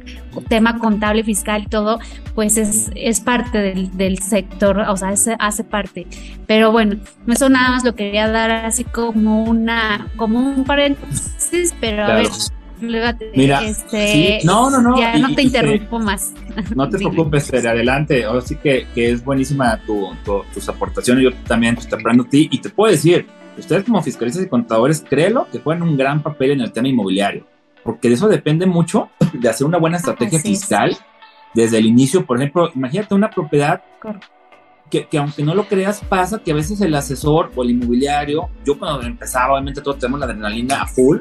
tema contable, fiscal y todo, pues es, es parte del, del sector, o sea, hace parte. Pero bueno, eso nada más lo quería dar así como una, como un paréntesis, pero a ver. Mira, este, no, no, no. Ya no te interrumpo más. No te preocupes, adelante. Ahora sí que, que es buenísima tu, tus aportaciones. Yo también estoy hablando a ti y te puedo decir, ustedes como fiscalistas y contadores, créelo que juegan un gran papel en el tema inmobiliario, porque de eso depende mucho de hacer una buena estrategia fiscal desde el inicio. Por ejemplo, imagínate una propiedad que, que, aunque no lo creas, pasa que a veces el asesor o el inmobiliario, yo cuando empezaba, obviamente todos tenemos la adrenalina a full,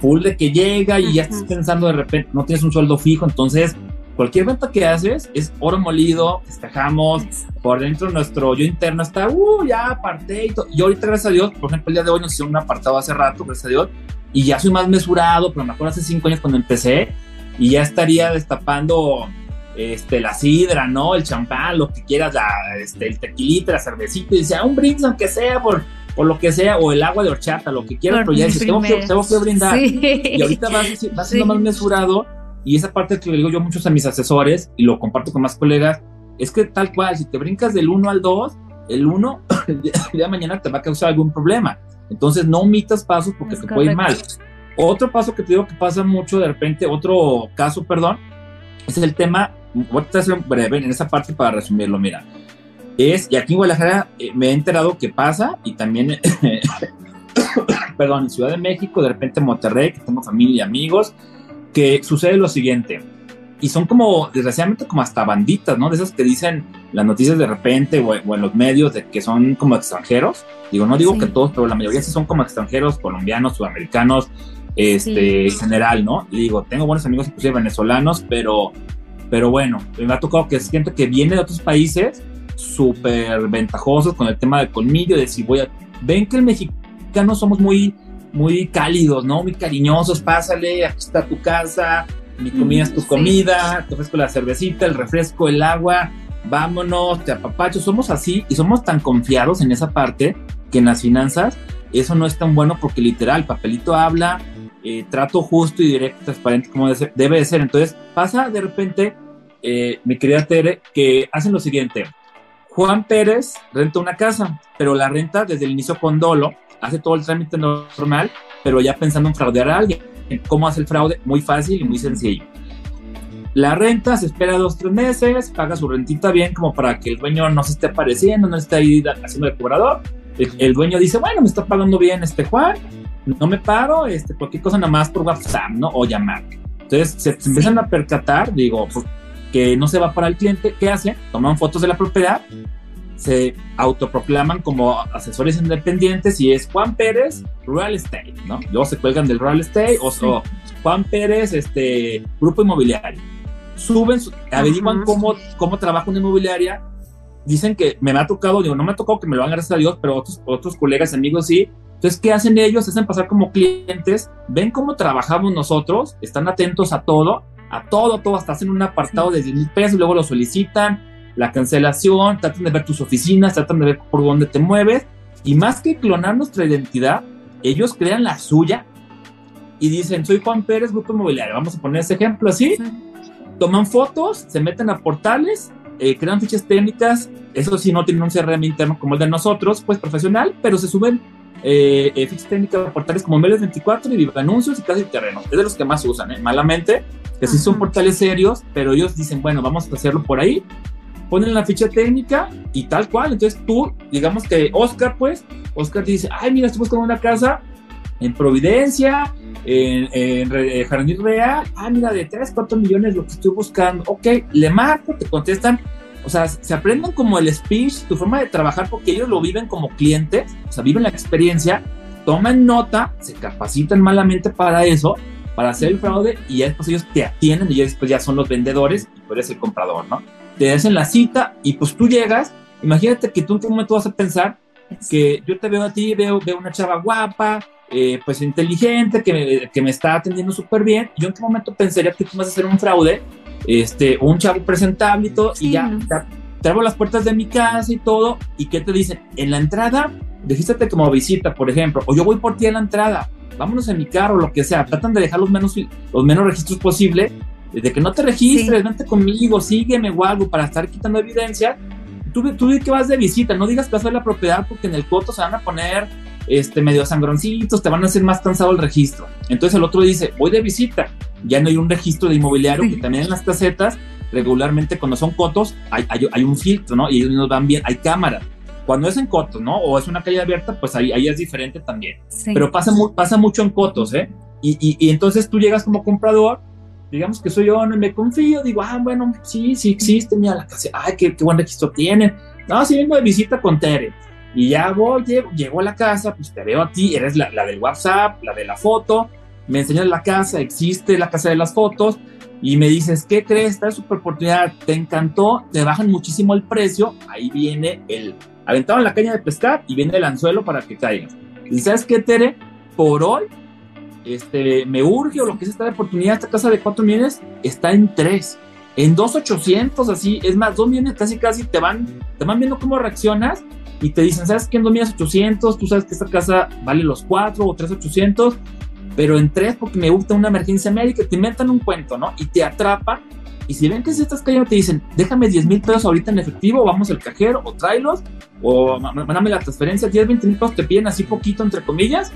full de que llega y ya estás pensando de repente, no tienes un sueldo fijo, entonces cualquier venta que haces es oro molido, festejamos, por dentro nuestro yo interno está, uh, ya aparté y todo. Y ahorita, gracias a Dios, por ejemplo, el día de hoy nos hicieron un apartado hace rato, gracias a Dios, y ya soy más mesurado, pero me acuerdo hace cinco años cuando empecé, y ya estaría destapando este, la sidra, ¿no? El champán, lo que quieras, la, este, el tequilita, la cervecita, y decía, un brindis aunque sea por, por lo que sea, o el agua de horchata, lo que quieras, pero ya dices, tengo que, tengo que brindar. Y ahorita vas, vas siendo más mesurado y esa parte que le digo yo muchos a mis asesores y lo comparto con más colegas, es que tal cual, si te brincas del 1 al 2, el 1 el día de mañana te va a causar algún problema. Entonces no omitas pasos porque te puede ir mal. Otro paso que te digo que pasa mucho de repente, otro caso, perdón, es el tema voy a ser breve en esa parte para resumirlo, mira. Es, y aquí en Guadalajara eh, me he enterado que pasa, y también, perdón, en Ciudad de México, de repente en Monterrey, que tengo familia y amigos, que sucede lo siguiente, y son como, desgraciadamente, como hasta banditas, ¿no? De esas que dicen las noticias de repente o, en los medios de que son como extranjeros. Digo, no digo que todos, pero la mayoría sí son como extranjeros, colombianos, sudamericanos, este, en general, ¿no? digo, tengo buenos amigos inclusive venezolanos, pero, pero bueno, me ha tocado que siento que viene de otros países súper ventajosos con el tema del colmillo, de si voy a... Ven que el mexicano somos muy, muy cálidos, ¿no? Muy cariñosos, pásale, aquí está tu casa, mi comida es tu comida, te ofrezco la cervecita, el refresco, el agua, vámonos, te apapacho, somos así y somos tan confiados en esa parte que en las finanzas eso no es tan bueno porque literal, papelito habla, eh, trato justo y directo, transparente como debe de ser. Entonces pasa de repente, eh, mi querida Tere, que hacen lo siguiente. Juan Pérez renta una casa, pero la renta desde el inicio con dolo, hace todo el trámite normal, pero ya pensando en fraudear a alguien. ¿Cómo hace el fraude? Muy fácil y muy sencillo. La renta se espera dos, tres meses, paga su rentita bien como para que el dueño no se esté apareciendo, no esté ahí haciendo de cobrador. El, dueño dice, bueno, me está pagando bien este Juan, no me paro, este, cualquier cosa nada más por WhatsApp, ¿no? O llamar. Entonces se, empiezan a percatar, digo, pues, que no se va para el cliente, ¿qué hacen? Toman fotos de la propiedad, se autoproclaman como asesores independientes y es Juan Pérez Real Estate, ¿no? Luego se cuelgan del Real Estate o, Juan Pérez este Grupo Inmobiliario. Suben, averiguan cómo, cómo trabaja una inmobiliaria. Dicen que me ha tocado, digo, no me ha tocado que me lo hagan gracias a Dios, pero otros, otros colegas, amigos sí. Entonces, ¿qué hacen ellos? Hacen pasar como clientes, ven cómo trabajamos nosotros, están atentos a todo, a todo, todo, hasta hacen un apartado de 10 mil pesos, luego lo solicitan, la cancelación, tratan de ver tus oficinas, tratan de ver por dónde te mueves. Y más que clonar nuestra identidad, ellos crean la suya y dicen, soy Juan Pérez, Grupo Inmobiliario. Vamos a poner ese ejemplo así. Toman fotos, se meten a portales, eh, crean fichas técnicas. Eso sí, no tienen un CRM interno como el de nosotros, pues profesional, pero se suben eh, eh, fichas técnicas a portales como Medios 24 y Anuncios y Casi Terreno. Es de los que más usan, malamente, que sí son portales serios, pero ellos dicen, bueno, vamos a hacerlo por ahí ponen la ficha técnica y tal cual. Entonces tú, digamos que Oscar, pues, Oscar te dice, ay, mira, estoy buscando una casa en Providencia, en, en, Jardín Real, ah, mira, de 3, 4 millones lo que estoy buscando. Ok, le marco, te contestan. O sea, se aprenden como el speech, tu forma de trabajar, porque ellos lo viven como clientes, o sea, viven la experiencia, toman nota, se capacitan malamente para eso, para hacer el fraude, y ya después ellos te atienden y ya después ya son los vendedores y tú eres el comprador, ¿no? te hacen la cita y pues tú llegas, imagínate que tú en qué momento vas a pensar que yo te veo a ti, veo, veo una chava guapa, eh, pues inteligente, que me, que me está atendiendo súper bien, yo en qué momento pensaría que tú vas a hacer un fraude, este, un chavo presentable y todo, y ya te, abro las puertas de mi casa y todo, y ¿qué te dicen? En la entrada, regístrate como visita, por ejemplo, o yo voy por ti a la entrada, vámonos en mi carro, lo que sea, tratan de dejar los menos, los menos registros posible de que no te registres, vente conmigo, sígueme o algo para estar quitando evidencia. Tú, tú que vas de visita, no digas que vas a ver la propiedad porque en el coto se van a poner este, medio sangroncitos, te van a hacer más cansado el registro. Entonces el otro dice, voy de visita, ya no hay un registro de inmobiliario, que también en las casetas, regularmente cuando son cotos, hay, hay, un filtro, ¿no? Y ellos nos van bien, hay cámara. Cuando es en cotos, ¿no? O es una calle abierta, pues ahí, ahí es diferente también. Pero pasa, pasa mucho en cotos, ¿eh? Y, y, y entonces tú llegas como comprador digamos que soy yo, no me confío, digo, ah, bueno, sí, sí existe, mira la casa, ay, qué, qué buen registro tiene. No, sí vengo de visita con Tere. Y ya voy, llego, a la casa, pues te veo a ti, eres la, la, del WhatsApp, la de la foto, me enseñas la casa, existe la casa de las fotos, y me dices, ¿qué crees? Esta es super oportunidad, te encantó, te bajan muchísimo el precio, ahí viene el aventado en la caña de pescar y viene el anzuelo para que caigas. Y sabes qué, Tere, por hoy este, me urge o lo que es esta oportunidad, esta casa de 4 millones está en 3, en 2,800, así, es más, 2 millones casi casi te van, te van viendo cómo reaccionas y te dicen, ¿sabes qué? En 2 millones 800, tú sabes que esta casa vale los 4 o 3,800, pero en 3 porque me gusta una emergencia médica, te inventan un cuento, ¿no? Y te atrapan. Y si ven que si estás cayendo, te dicen, déjame 10 mil pesos ahorita en efectivo, vamos al cajero, o tráelos, o mándame la transferencia, 10, 20 mil pesos te piden así poquito, entre comillas,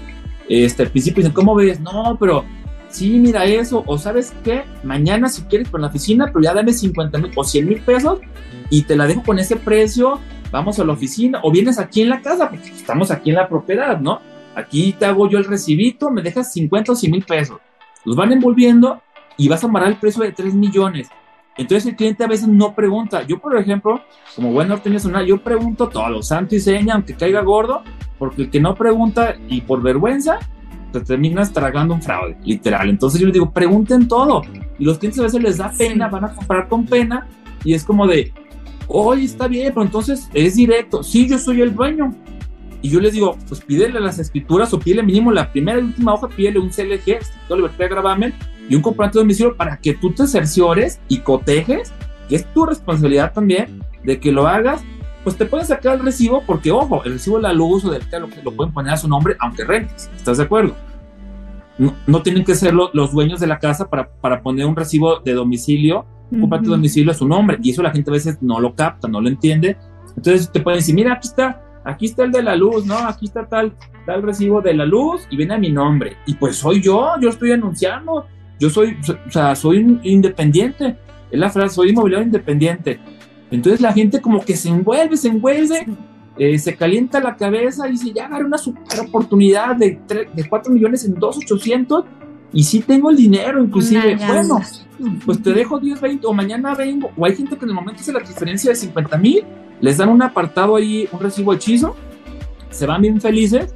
este, al principio dicen, ¿cómo ves? No, pero sí, mira eso, o sabes qué, mañana si quieres por la oficina, pero ya dame 50 mil o 100 mil pesos y te la dejo con ese precio, vamos a la oficina, o vienes aquí en la casa, porque estamos aquí en la propiedad, ¿no? Aquí te hago yo el recibito, me dejas 50 o 100 mil pesos. Los van envolviendo y vas a amarrar el precio de 3 millones. Entonces el cliente a veces no pregunta. Yo, por ejemplo, como buen norteño nacional, yo pregunto todo, santo y seña, aunque caiga gordo, porque el que no pregunta y por vergüenza, te terminas tragando un fraude, literal. Entonces yo les digo, pregunten todo. Y los clientes a veces les da pena, van a comprar con pena, y es como de, oye, está bien, pero entonces es directo. Sí, yo soy el dueño. Y yo les digo, pues pídele las escrituras o pídele mínimo la primera y última hoja, pídele un CLG, Escritor de Libertad de Gravamen, y un comprobante de domicilio para que tú te cerciores y cotejes, que es tu responsabilidad también, de que lo hagas, pues te pueden sacar el recibo, porque ojo, el recibo de la luz o del lo, lo pueden poner a su nombre, aunque rentes, ¿estás de acuerdo? No, no tienen que ser los dueños de la casa para, para poner un recibo de domicilio, un comprobante de domicilio a su nombre, y eso la gente a veces no lo capta, no lo entiende. Entonces te pueden decir, mira, aquí está, aquí está el de la luz, ¿no? Aquí está tal, tal recibo de la luz y viene a mi nombre. Y pues soy yo, yo estoy anunciando, yo soy, o sea, soy independiente. Es la frase, soy inmobiliario independiente. Entonces la gente como que se envuelve, se envuelve, eh, se calienta la cabeza y dice, ya agarré una super oportunidad de, de 4 millones en 2,800 y sí tengo el dinero, inclusive. Bueno, pues te dejo 10, 20 o mañana vengo. O hay gente que en el momento hace la diferencia de 50 mil, les dan un apartado ahí, un recibo hechizo, se van bien felices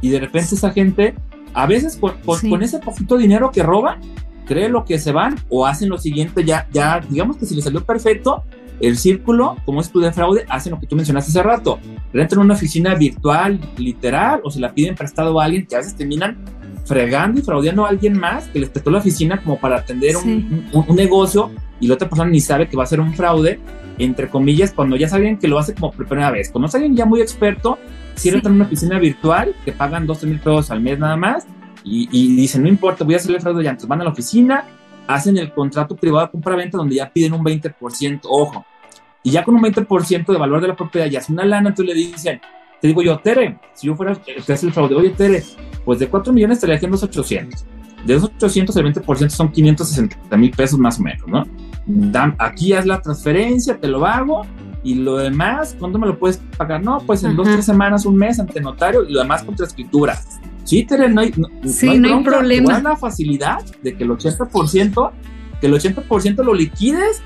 y de repente esa gente, a veces con, con ese poquito dinero que roban, cree lo que se van o hacen lo siguiente, ya, ya, digamos que si les salió perfecto, el círculo, como es tu de fraude, hacen lo que tú mencionaste hace rato. Rentan una oficina virtual, literal, o se la piden prestado a alguien que a veces terminan fregando y fraudeando a alguien más que les prestó la oficina como para atender un, un, negocio y la otra persona ni sabe que va a ser un fraude, entre comillas, cuando ya saben que lo hace como por primera vez. Cuando alguien ya muy experto, si rentan una oficina virtual que pagan 12 mil pesos al mes nada más y, dicen, no importa, voy a hacer el fraude ya. Entonces van a la oficina, hacen el contrato privado de compra-venta donde ya piden un 20%, ojo. Y ya con un 20% de valor de la propiedad ya es una lana, entonces le dicen, te digo yo, Tere, si yo fuera que hace el fraude, oye Tere, pues de 4 millones estaría haciendo los 800. De esos 800, el 20% son 560 mil pesos más o menos, ¿no? Aquí haz la transferencia, te lo hago y lo demás, ¿cuándo me lo puedes pagar? No, pues en dos, tres semanas, un mes ante notario y lo demás contra escritura. Sí, Tere, no hay, no, sí, no hay, no hay problema. la facilidad de que el 80%, que el 80% lo liquides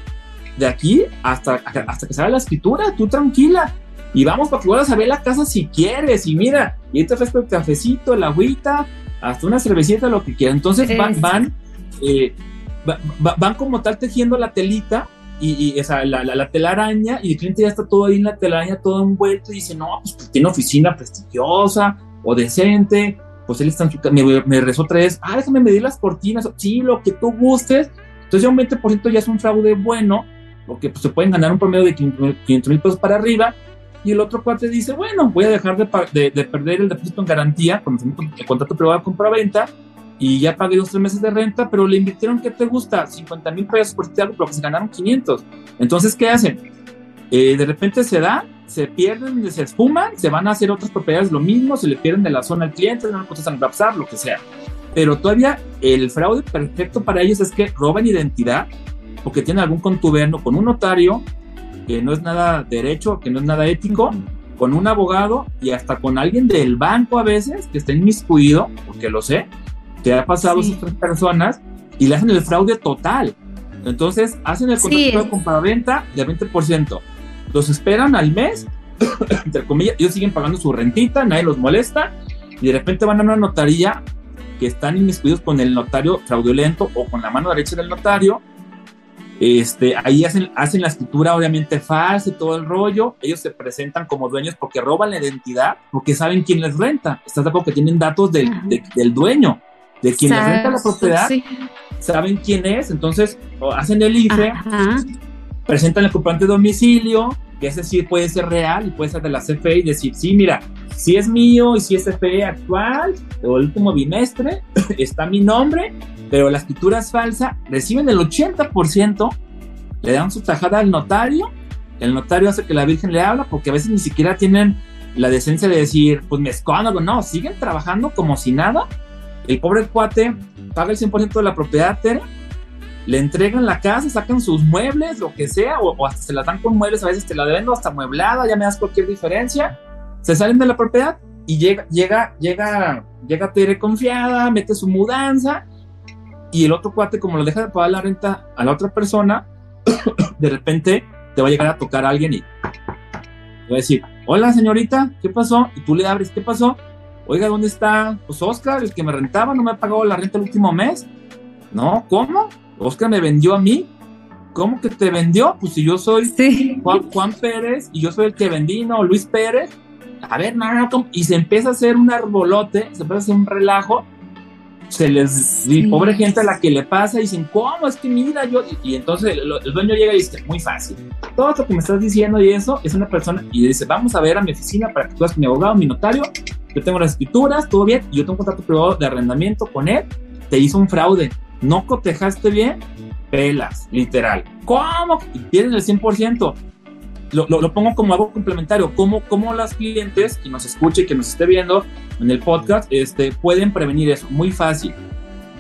de aquí hasta, hasta que salga la escritura, tú tranquila. Y vamos para que vuelvas a ver la casa si quieres. Y mira, y te ofrezco el cafecito, el agüita, hasta una cervecita, lo que quieras. Entonces van, van, eh, van como tal tejiendo la telita y, esa, la, la, telaraña y el cliente ya está todo ahí en la telaraña, todo envuelto y dice, no, pues tiene oficina prestigiosa o decente, pues él está en su me, me rezó otra vez, ah, déjame medir las cortinas, sí, lo que tú gustes. Entonces ya un 20% ya es un fraude bueno, porque pues, se pueden ganar un promedio de 500 mil pesos para arriba. Y el otro cuate dice, bueno, voy a dejar de, de, perder el depósito en garantía con el contrato privado de compra-venta y ya pagué dos tres meses de renta, pero le invirtieron, ¿qué te gusta? 50 mil pesos por este algo, pero que se ganaron 500. Entonces, ¿qué hacen? Eh, de repente se da, se pierden, se esfuman, se van a hacer otras propiedades lo mismo, se le pierden de la zona al cliente, no contestan WhatsApp, lo que sea. Pero todavía el fraude perfecto para ellos es que roban identidad porque tienen algún contubernio con un notario que no es nada derecho, que no es nada ético, con un abogado y hasta con alguien del banco a veces que está inmiscuido, porque lo sé, que ha pasado a esas personas y le hacen el fraude total. Entonces hacen el contrato de compraventa de 20%. Los esperan al mes, entre comillas, ellos siguen pagando su rentita, nadie los molesta, y de repente van a una notaría que están inmiscuidos con el notario fraudulento o con la mano derecha del notario. Este, ahí hacen, hacen la escritura obviamente falsa y todo el rollo. Ellos se presentan como dueños porque roban la identidad, porque saben quién les renta. Estás de acuerdo que tienen datos del, del dueño, de quien les renta la propiedad. Saben quién es, entonces hacen el IFE, presentan el comprobante de domicilio, que ese sí puede ser real y puede ser de la CFE y decir, sí, mira, si es mío y si es CFE actual o el último bimestre, está mi nombre, pero la escritura es falsa, reciben el 80%, le dan su tajada al notario, el notario hace que la Virgen le habla porque a veces ni siquiera tienen la decencia de decir, pues me escondo, no, siguen trabajando como si nada El pobre cuate paga el 100% de la propiedad, Tere, le entregan la casa, sacan sus muebles, lo que sea, o, hasta se la dan con muebles, a veces te la vendo hasta mueblada, ya me das cualquier diferencia, se salen de la propiedad y llega, llega, llega, llega Tere confiada, mete su mudanza y el otro cuate, como lo deja de pagar la renta a la otra persona, de repente te va a llegar a tocar a alguien y va a decir, hola señorita, ¿qué pasó? Y tú le abres, ¿qué pasó? Oiga, ¿dónde está? Pues Oscar, el que me rentaba, no me ha pagado la renta el último mes. No, ¿cómo? Oscar me vendió a mí. ¿Cómo que te vendió? Pues si yo soy Juan, Pérez y yo soy el que vendí, no, Luis Pérez. A ver, no, no, y se empieza a hacer un arbolote, se empieza a hacer un relajo. Se les, y pobre gente a la que le pasa, y dicen, ¿cómo? Es que mira, yo, y, entonces el, dueño llega y dice, muy fácil. Todo esto que me estás diciendo y eso es una persona, y dice, vamos a ver a mi oficina para que tú seas mi abogado, mi notario, yo tengo las escrituras, todo bien, y yo tengo un contrato privado de arrendamiento con él, te hizo un fraude, no cotejaste bien, pelas, literal. ¿Cómo? Y pierdes el 100%. Lo, lo, pongo como algo complementario. ¿Cómo, ¿Cómo las clientes que nos escuche que nos esté viendo en el podcast este, pueden prevenir eso? Muy fácil.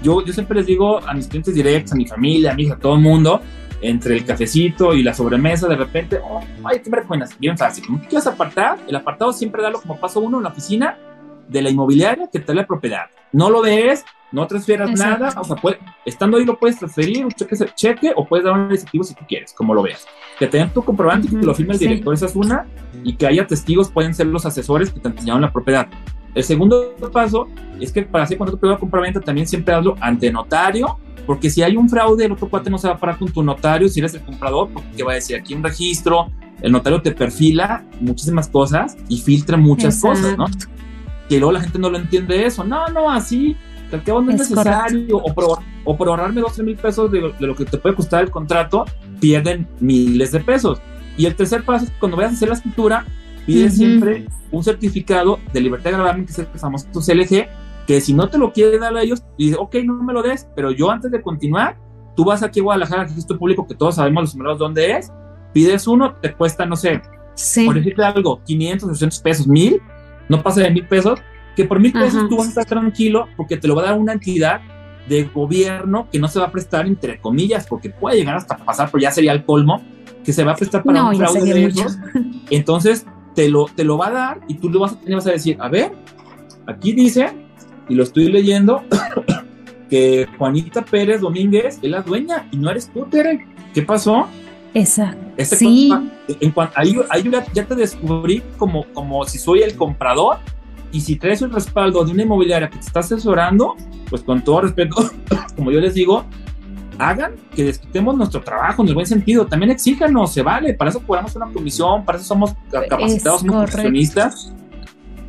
Yo, yo siempre les digo a mis clientes directos, a mi familia, a mi hija, a todo el mundo, entre el cafecito y la sobremesa, de repente, oh, ay, qué buenas, bien fácil. ¿Cómo quieres apartar? El apartado siempre dalo como paso uno en la oficina de la inmobiliaria que da la propiedad. No lo ves, no transfieras nada, o sea, estando ahí lo puedes transferir, un cheque, cheque o puedes dar un recibo si tú quieres, como lo veas. Que te den tu comprobante y que lo firme el director, esa es una, y que haya testigos, pueden ser los asesores que te enseñaron la propiedad. El segundo paso es que para hacer contrato privado compraventa también siempre hazlo ante notario, porque si hay un fraude, el otro cuate no se va a parar con tu notario si eres el comprador, porque va a decir aquí un registro, el notario te perfila muchísimas cosas y filtra muchas cosas, ¿no? Que luego la gente no lo entiende eso. No, no, así cabo no es, necesario, o por, o por, ahorrarme dos, tres mil pesos de, lo que te puede costar el contrato, pierden miles de pesos. Y el tercer paso es cuando vayas a hacer la escritura, pide siempre un certificado de libertad de gravamen, que es el famoso CLG, que si no te lo quiere dar a ellos, dice, ok, no me lo des, pero yo antes de continuar, tú vas aquí a Guadalajara, al registro público, que todos sabemos los números dónde es, pides uno, te cuesta, no sé, por decirte algo, 500, 600 pesos, mil, no pasa de mil pesos, que por mil pesos tú vas a estar tranquilo porque te lo va a dar una entidad de gobierno que no se va a prestar entre comillas, porque puede llegar hasta pasar, pero ya sería el colmo, que se va a prestar para un fraude de ellos. Entonces te lo, te lo va a dar y tú lo vas a tener, vas a decir, a ver, aquí dice, y lo estoy leyendo, que Juanita Pérez Domínguez es la dueña y no eres tú, Tere. ¿Qué pasó? Exacto. Este sí. en ahí, ya te descubrí como, como si soy el comprador y si traes el respaldo de una inmobiliaria que te está asesorando, pues con todo respeto, como yo les digo, hagan que desquitemos nuestro trabajo en el buen sentido. También exíjanos, se vale. Para eso cobramos una comisión, para eso somos capacitados como profesionistas.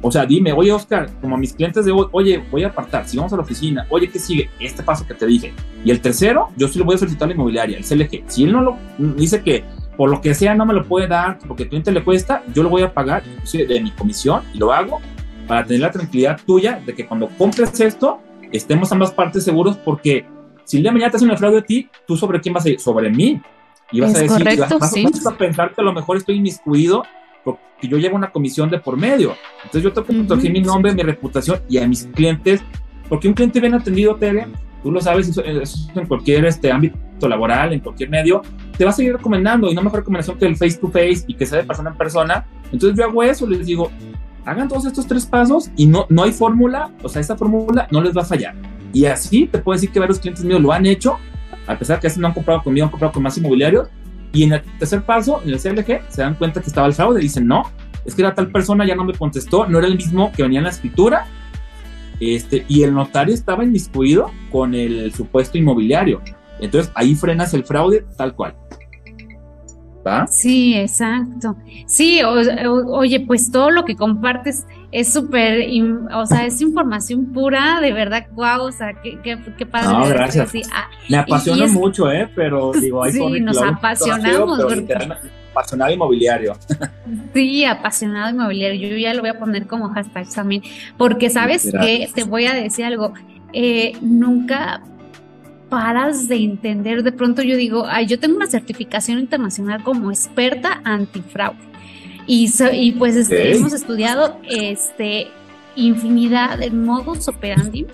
O sea, dime, oye, Oscar, como a mis clientes de hoy, oye, voy a apartar, si vamos a la oficina, oye, ¿qué sigue? Este paso que te dije. Y el tercero, yo sí lo voy a solicitar a la inmobiliaria, el CLG. Si él no lo dice que por lo que sea no me lo puede dar, porque el cliente le cuesta, yo lo voy a pagar de mi comisión y lo hago para tener la tranquilidad tuya de que cuando compres esto, estemos ambas partes seguros porque si el día de mañana te hacen el fraude de ti, ¿tú sobre quién vas a ir? Sobre mí. Y vas a decir, correcto, vas, a pensar que a lo mejor estoy inmiscuido porque yo llevo una comisión de por medio. Entonces yo tengo que proteger mi nombre, mi reputación y a mis clientes, porque un cliente bien atendido, Tere, tú lo sabes, eso, en cualquier este, ámbito laboral, en cualquier medio, te va a seguir recomendando y no mejor recomendación que el face to face y que sea de persona en persona. Entonces yo hago eso, les digo, hagan todos estos tres pasos y no, no hay fórmula, o sea, esta fórmula no les va a fallar. Y así te puedo decir que varios clientes míos lo han hecho, a pesar que así no han comprado conmigo, han comprado con más inmobiliarios. Y en el tercer paso, en el CLG, se dan cuenta que estaba el fraude. Dicen, no, es que era tal persona, ya no me contestó, no era el mismo que venía en la escritura. Este, y el notario estaba inmiscuido con el supuesto inmobiliario. Entonces ahí frenas el fraude tal cual. Sí, exacto. Sí, oye, pues todo lo que compartes es súper, o sea, es información pura, de verdad, guau, o sea, qué, qué, padre. No, gracias. Ah, Me apasiona mucho, ¿eh? Pero digo, hay Sí, nos apasionamos. Apasionado inmobiliario. Sí, apasionado inmobiliario. Yo ya lo voy a poner como hashtag también, porque sabes que te voy a decir algo. Eh, nunca paras de entender. De pronto yo digo, ay, yo tengo una certificación internacional como experta antifraude. Y, y pues este, hemos estudiado este, infinidad de modos operandi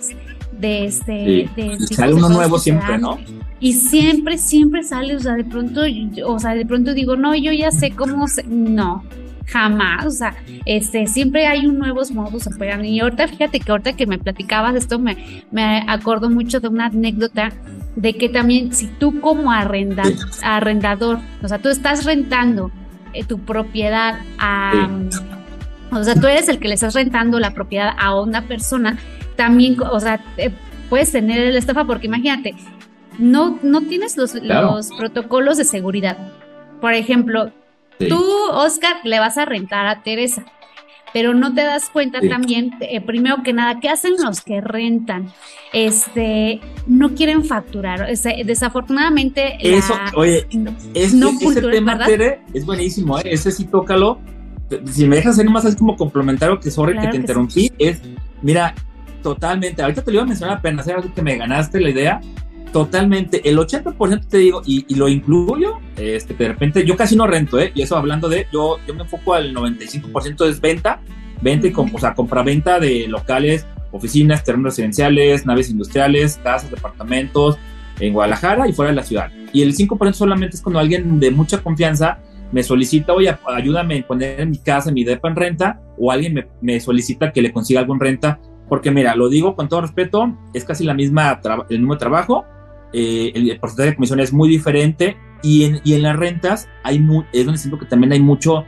de este... De sale uno nuevo siempre, ¿no? Y siempre, siempre sale, o sea, de pronto, o sea, de pronto digo, no, yo ya sé cómo, se... no, jamás, o sea, este, siempre hay un nuevos modos operando. Y ahorita, fíjate que ahorita que me platicabas esto, me, me acuerdo mucho de una anécdota de que también si tú como arrenda, arrendador, o sea, tú estás rentando eh, tu propiedad a... O sea, tú eres el que le estás rentando la propiedad a una persona, también, o sea, puedes tener el estafa porque imagínate, no, no tienes los, los protocolos de seguridad. Por ejemplo, Tú, Oscar, le vas a rentar a Teresa, pero no te das cuenta también, eh, primero que nada, ¿qué hacen los que rentan? Este, no quieren facturar. desafortunadamente, eso, oye, es, no ese tema, es buenísimo, ¿eh? ese sí tócalo. Si me dejas hacer más así como complementario, que sobre que te interrumpí, es, mira, totalmente, ahorita te lo iba a mencionar apenas, era que me ganaste la idea, Totalmente, el 80% te digo, y, lo incluyo, este, de repente yo casi no rento, ¿eh? Y eso hablando de, yo, yo me enfoco al 95% es venta, venta y, o sea, compra-venta de locales, oficinas, terrenos residenciales, naves industriales, casas, departamentos, en Guadalajara y fuera de la ciudad. Y el 5% solamente es cuando alguien de mucha confianza me solicita, oye, ayúdame a poner en mi casa, mi depa en renta, o alguien me, me solicita que le consiga algún renta, porque mira, lo digo con todo respeto, es casi la misma, el mismo trabajo, eh, el, porcentaje de comisión es muy diferente y en, y en las rentas hay es donde siento que también hay mucho,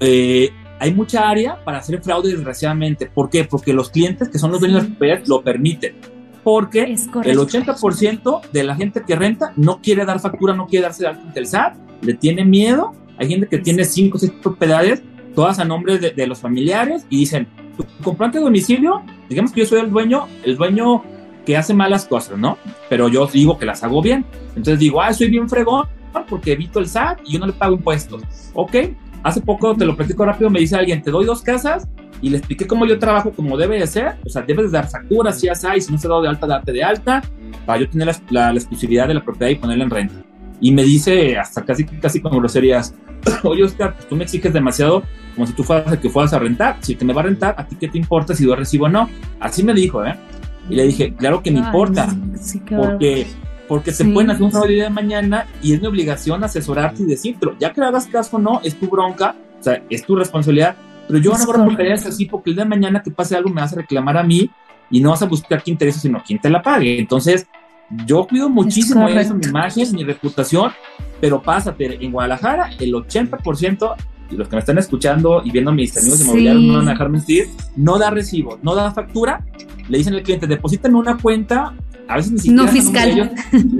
eh, hay mucha área para hacer fraude desgraciadamente. ¿Por qué? Porque los clientes que son los dueños de las propiedades lo permiten. Porque el 80% de la gente que renta no quiere dar factura, no quiere darse de alta ante el SAT, le tiene miedo. Hay gente que tiene 5 o 6 propiedades, todas a nombre de, de los familiares, y dicen, tu comprante de domicilio, digamos que yo soy el dueño, el dueño que hace malas cosas, ¿no? Pero yo digo que las hago bien. Entonces digo, ah, soy bien fregón porque evito el SAT y yo no le pago impuestos. Ok, hace poco te lo platico rápido, me dice alguien, te doy dos casas y le expliqué cómo yo trabajo como debe de ser. O sea, debes de dar facturas, si hay, si no se ha dado de alta, darte de alta, para yo tener la, exclusividad de la propiedad y ponerla en renta. Y me dice, hasta casi, casi con groserías, oye Oscar, pues tú me exiges demasiado como si tú fueras el que fueras a rentar. Si te me va a rentar, ¿a ti qué te importa si yo recibo o no? Así me dijo, ¿eh? Y le dije, claro que me importa, porque, porque se pueden hacer un fraude de mañana y es mi obligación asesorarte y decírtelo. Ya que le hagas caso o no, es tu bronca, o sea, es tu responsabilidad, pero yo no voy a así porque el día de mañana que pase algo me vas a reclamar a mí y no vas a buscar quién interesa, sino quién te la pague. Entonces, yo cuido muchísimo eso, mi imagen, mi reputación, pero pásate, en Guadalajara el 80%, y los que me están escuchando y viendo mis amigos inmobiliarios no van a dejar mentir, no da recibo, no da factura le dicen al cliente, deposítame una cuenta, a veces ni siquiera no fiscal.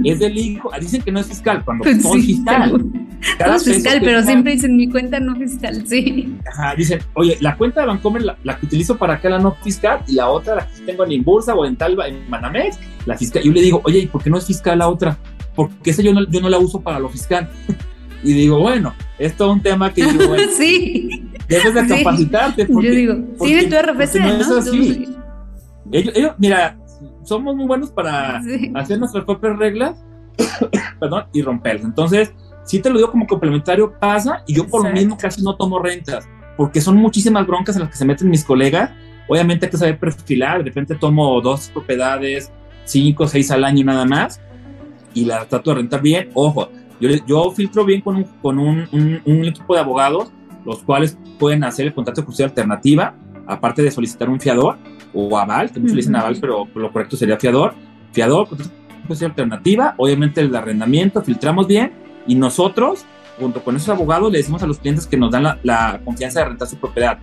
es del hijo, dicen que no es fiscal, cuando no es fiscal. Cada es fiscal, pero siempre dicen mi cuenta no fiscal, sí. Ajá, dicen, oye, la cuenta de Bancomer la, que utilizo para acá la no fiscal y la otra la que tengo en Inbursa o en Talba, en Manamex, la fiscal. Yo le digo, oye, ¿y por qué no es fiscal la otra? Porque esa yo no, yo no la uso para lo fiscal. y digo, bueno, es todo un tema que digo, bueno, sí. debes de capacitarte. Porque, yo digo, sí, tu RFC, no, Es así. Ellos, mira, somos muy buenos para hacer nuestras propias reglas, perdón, y romperlas. Entonces, si te lo digo como complementario, pasa, y yo por lo mismo casi no tomo rentas, porque son muchísimas broncas en las que se meten mis colegas. Obviamente hay que saber perfilar, de repente tomo dos propiedades, cinco, seis al año nada más, y la trato de rentar bien. Ojo, yo, yo filtro bien con, un, con un, un, equipo de abogados, los cuales pueden hacer el contrato de justicia alternativa, aparte de solicitar un fiador o aval, que muchos dicen aval, pero lo correcto sería fiador. Fiador, pues alternativa, obviamente el arrendamiento, filtramos bien y nosotros, junto con esos abogados, le decimos a los clientes que nos dan la, confianza de rentar su propiedad.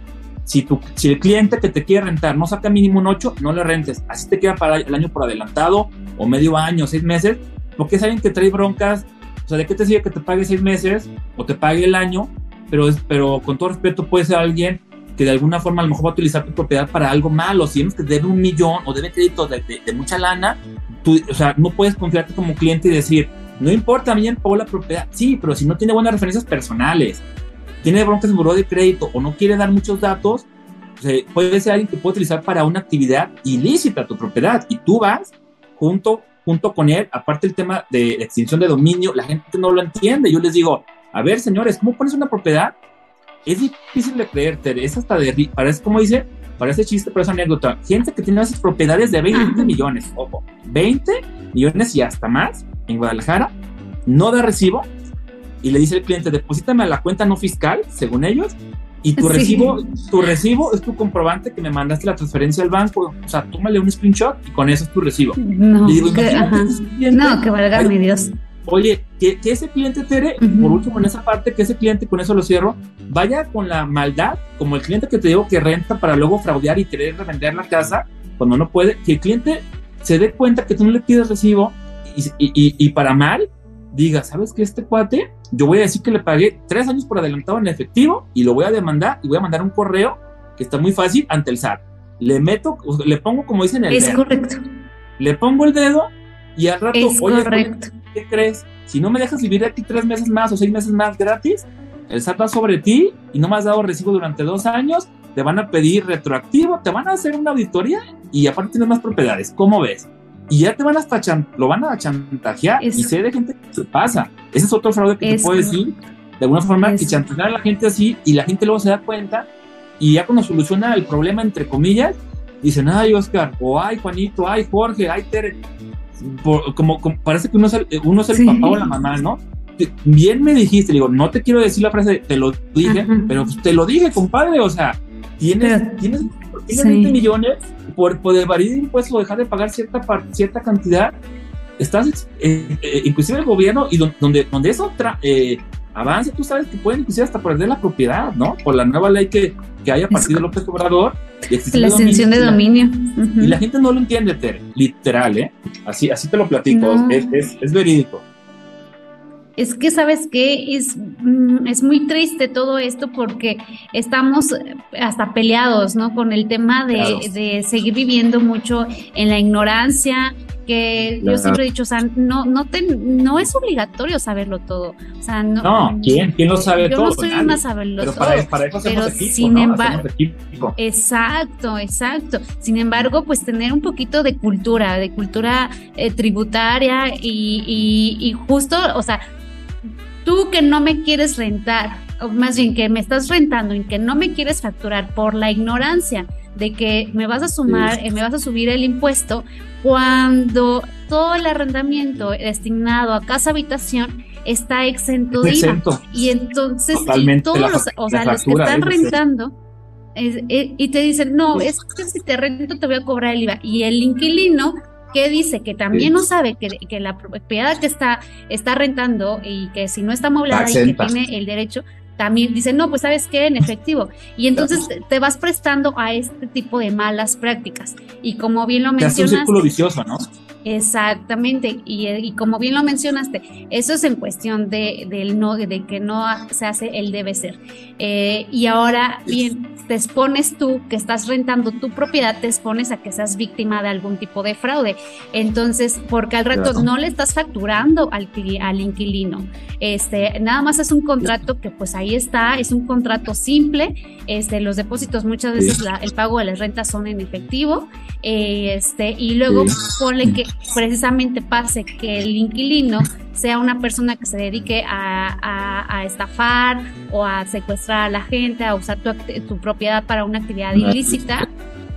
Si, tu, si el cliente que te quiere rentar no saca mínimo un 8, no le rentes. Así te queda para el año por adelantado o medio año, seis meses, porque saben que trae broncas. O sea, ¿de qué te sirve que te pague seis meses o te pague el año? Pero, pero con todo respeto puede ser alguien que de alguna forma a lo mejor va a utilizar tu propiedad para algo malo. Si vemos que debe un millón o debe crédito de, mucha lana, tú, o sea, no puedes confiarte como cliente y decir, no importa, me pagó la propiedad. Sí, pero si no tiene buenas referencias personales, tiene broncas en buró de crédito o no quiere dar muchos datos, puede ser alguien que puede utilizar para una actividad ilícita tu propiedad y tú vas junto, junto con él. Aparte el tema de extinción de dominio, la gente no lo entiende. Yo les digo, a ver, señores, ¿cómo pones una propiedad es difícil de creer, es hasta de, parece como dice, para ese chiste, para esa anécdota, gente que tiene esas propiedades de 20 millones, ojo, 20 millones y hasta más en Guadalajara, no da recibo y le dice al cliente, deposítame a la cuenta no fiscal, según ellos, y tu recibo, tu recibo es tu comprobante que me mandaste la transferencia al banco. O sea, tómale un screenshot y con eso es tu recibo. No, que, no, que valga mi Dios. Oye, que, ese cliente, Tere, por último en esa parte, que ese cliente, con eso lo cierro, vaya con la maldad, como el cliente que te digo que renta para luego fraudear y querer revender la casa cuando no puede, que el cliente se dé cuenta que tú no le pides recibo y, y, y para mal, diga, ¿sabes qué? Este cuate, yo voy a decir que le pagué tres años por adelantado en efectivo y lo voy a demandar y voy a mandar un correo que está muy fácil ante el SAT. Le meto, le pongo como dicen el Es correcto. Le pongo el dedo y al rato, oye, ¿qué crees? Si no me dejas vivir aquí tres meses más o seis meses más gratis, el SAT va sobre ti y no me has dado recibo durante dos años, te van a pedir retroactivo, te van a hacer una auditoría y aparte tienes más propiedades. ¿Cómo ves? Y ya te van hasta lo van a chantajear y sé de gente que se pasa. Ese es otro fraude que te puedo decir. De alguna forma, que chantajear a la gente así y la gente luego se da cuenta y ya cuando soluciona el problema, entre comillas, dicen, ay, Oscar, o ay, Juanito, ay, Jorge, ay, Tere. como, parece que uno es el, uno es el papá o la mamá, ¿no? Bien me dijiste, digo, no te quiero decir la frase, te lo dije, pero pues, te lo dije, compadre, o sea, tienes, tienes, tienes 20 millones por, por evadir impuestos o dejar de pagar cierta, cierta cantidad, estás, eh, eh, inclusive el gobierno, y donde, donde eso eh, avance, tú sabes que pueden inclusive hasta perder la propiedad, ¿no? Por la nueva ley que, que hay a partir de López Obrador. La extensión de dominio. Y la gente no lo entiende, Tere, literal, ¿eh? Así, así te lo platico, es, es, es verídico es que sabes que es, mm, es muy triste todo esto porque estamos hasta peleados, ¿no? Con el tema de, de seguir viviendo mucho en la ignorancia, que yo siempre he dicho, o sea, no, no, te, no es obligatorio saberlo todo. O sea, no, no ¿quién? ¿Quién lo sabe yo todo? Yo no soy una saberlo pero todo. Para, para eso pero equipo, sin embargo, exacto, exacto. Sin embargo, pues tener un poquito de cultura, de cultura eh, tributaria y, y, y justo, o sea, tú que no me quieres rentar, o más bien que me estás rentando y que no me quieres facturar por la ignorancia de que me vas a sumar, eh, me vas a subir el impuesto, cuando todo el arrendamiento destinado a casa habitación está exento de IVA. Y entonces todos los, o sea, los que están rentando eh, y te dicen, no, es que si te rento te voy a cobrar el IVA. Y el inquilino que dice que también no sabe que, que, la propiedad que está, está rentando y que si no está amoblada y que tiene el derecho, también dice, no, pues sabes qué, en efectivo. Y entonces te vas prestando a este tipo de malas prácticas. Y como bien lo mencionaste. Es un círculo vicioso, ¿no? Exactamente, y, como bien lo mencionaste, eso es en cuestión de, del no, de que no se hace el debe ser. Eh, y ahora, bien, te expones tú, que estás rentando tu propiedad, te expones a que seas víctima de algún tipo de fraude. Entonces, porque al rato no le estás facturando al, al inquilino. Este, nada más es un contrato que pues ahí está, es un contrato simple. Este, los depósitos muchas veces el pago de las rentas son en efectivo. Eh, este, y luego ponle que precisamente pase que el inquilino sea una persona que se dedique a, estafar o a secuestrar a la gente, a usar tu, propiedad para una actividad ilícita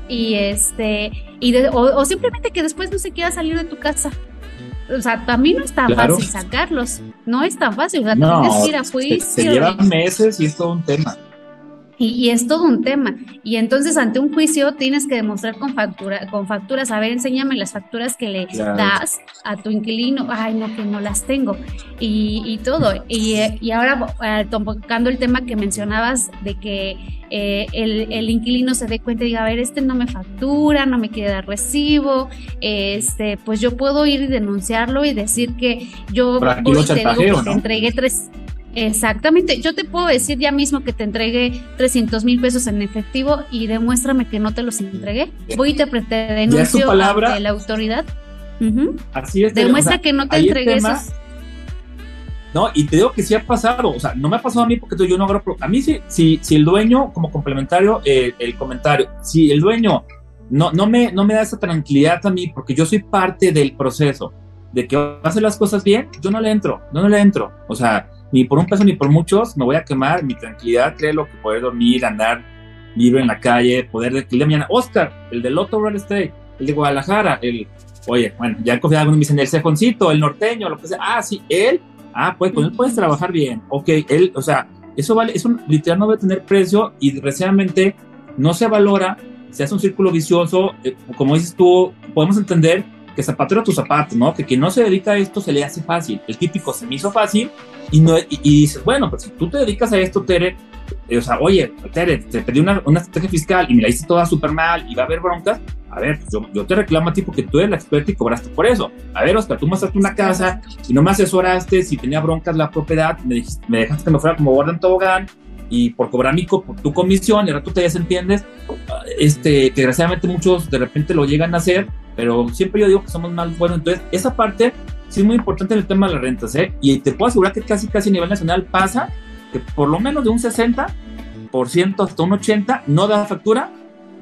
y este y o, simplemente que después no se quiera salir de tu casa. O sea, también no es tan fácil sacarlos, no es tan fácil, o sea, tienes que ir a juicio. Se, se llevan meses y es todo un tema. Y, es todo un tema. Y entonces ante un juicio tienes que demostrar con, factura, con facturas, a ver, enséñame las facturas que le das a tu inquilino. Ay, no, que no las tengo. Y, todo. Y, y ahora eh, tocando el tema que mencionabas de que eh, el, inquilino se dé cuenta y diga, a ver, este no me factura, no me quiere dar recibo, este, pues yo puedo ir y denunciarlo y decir que yo te, entregué tres, Exactamente, yo te puedo decir ya mismo que te entregué 300 mil pesos en efectivo y demuéstrame que no te los entregué. Voy y te, denuncio palabra, ante la autoridad. Así es. Demuestra que no te entregué esos. No, y te digo que sí ha pasado, o sea, no me ha pasado a mí porque yo no agarro. A mí sí, si, si el dueño, como complementario, eh, el comentario, si el dueño no, no, me, no me da esa tranquilidad a mí porque yo soy parte del proceso de que hace las cosas bien, yo no le entro, no, no le entro. O sea, ni por un peso ni por muchos me voy a quemar mi tranquilidad, créelo que poder dormir, andar vive en la calle, poder de mañana, Oscar, el del otro Real Estate, el de Guadalajara, el, oye, bueno, ya he confiado me dicen el cejoncito, el norteño, lo que sea, ah, sí, él, ah, pues con él puedes trabajar bien, ok, él, o sea, eso vale, eso literal no debe tener precio y desgraciadamente no se valora, se hace un círculo vicioso, eh, como dices tú, podemos entender que zapatero a tu zapato, ¿no? Que quien no se dedica a esto se le hace fácil, el típico se me hizo fácil y, no, y, dices, bueno, pues si tú te dedicas a esto, Tere, eh, o sea, oye, Tere, te pedí una, una estrategia fiscal y me la hice toda súper mal y va a haber broncas, a ver, yo, yo, te reclamo a ti porque tú eres la experta y cobraste por eso. A ver, Oscar, tú mostraste una casa y no me asesoraste si tenía broncas la propiedad, me, me dejaste que me fuera como guarda en tobogán y por cobrar mi, tu comisión, y ahora tú te desentiendes, este, que desgraciadamente muchos de repente lo llegan a hacer, pero siempre yo digo que somos más buenos. Entonces, esa parte sí es muy importante en el tema de las rentas, ¿eh? Y te puedo asegurar que casi, casi a nivel nacional pasa que por lo menos de un 60% hasta un 80% no da factura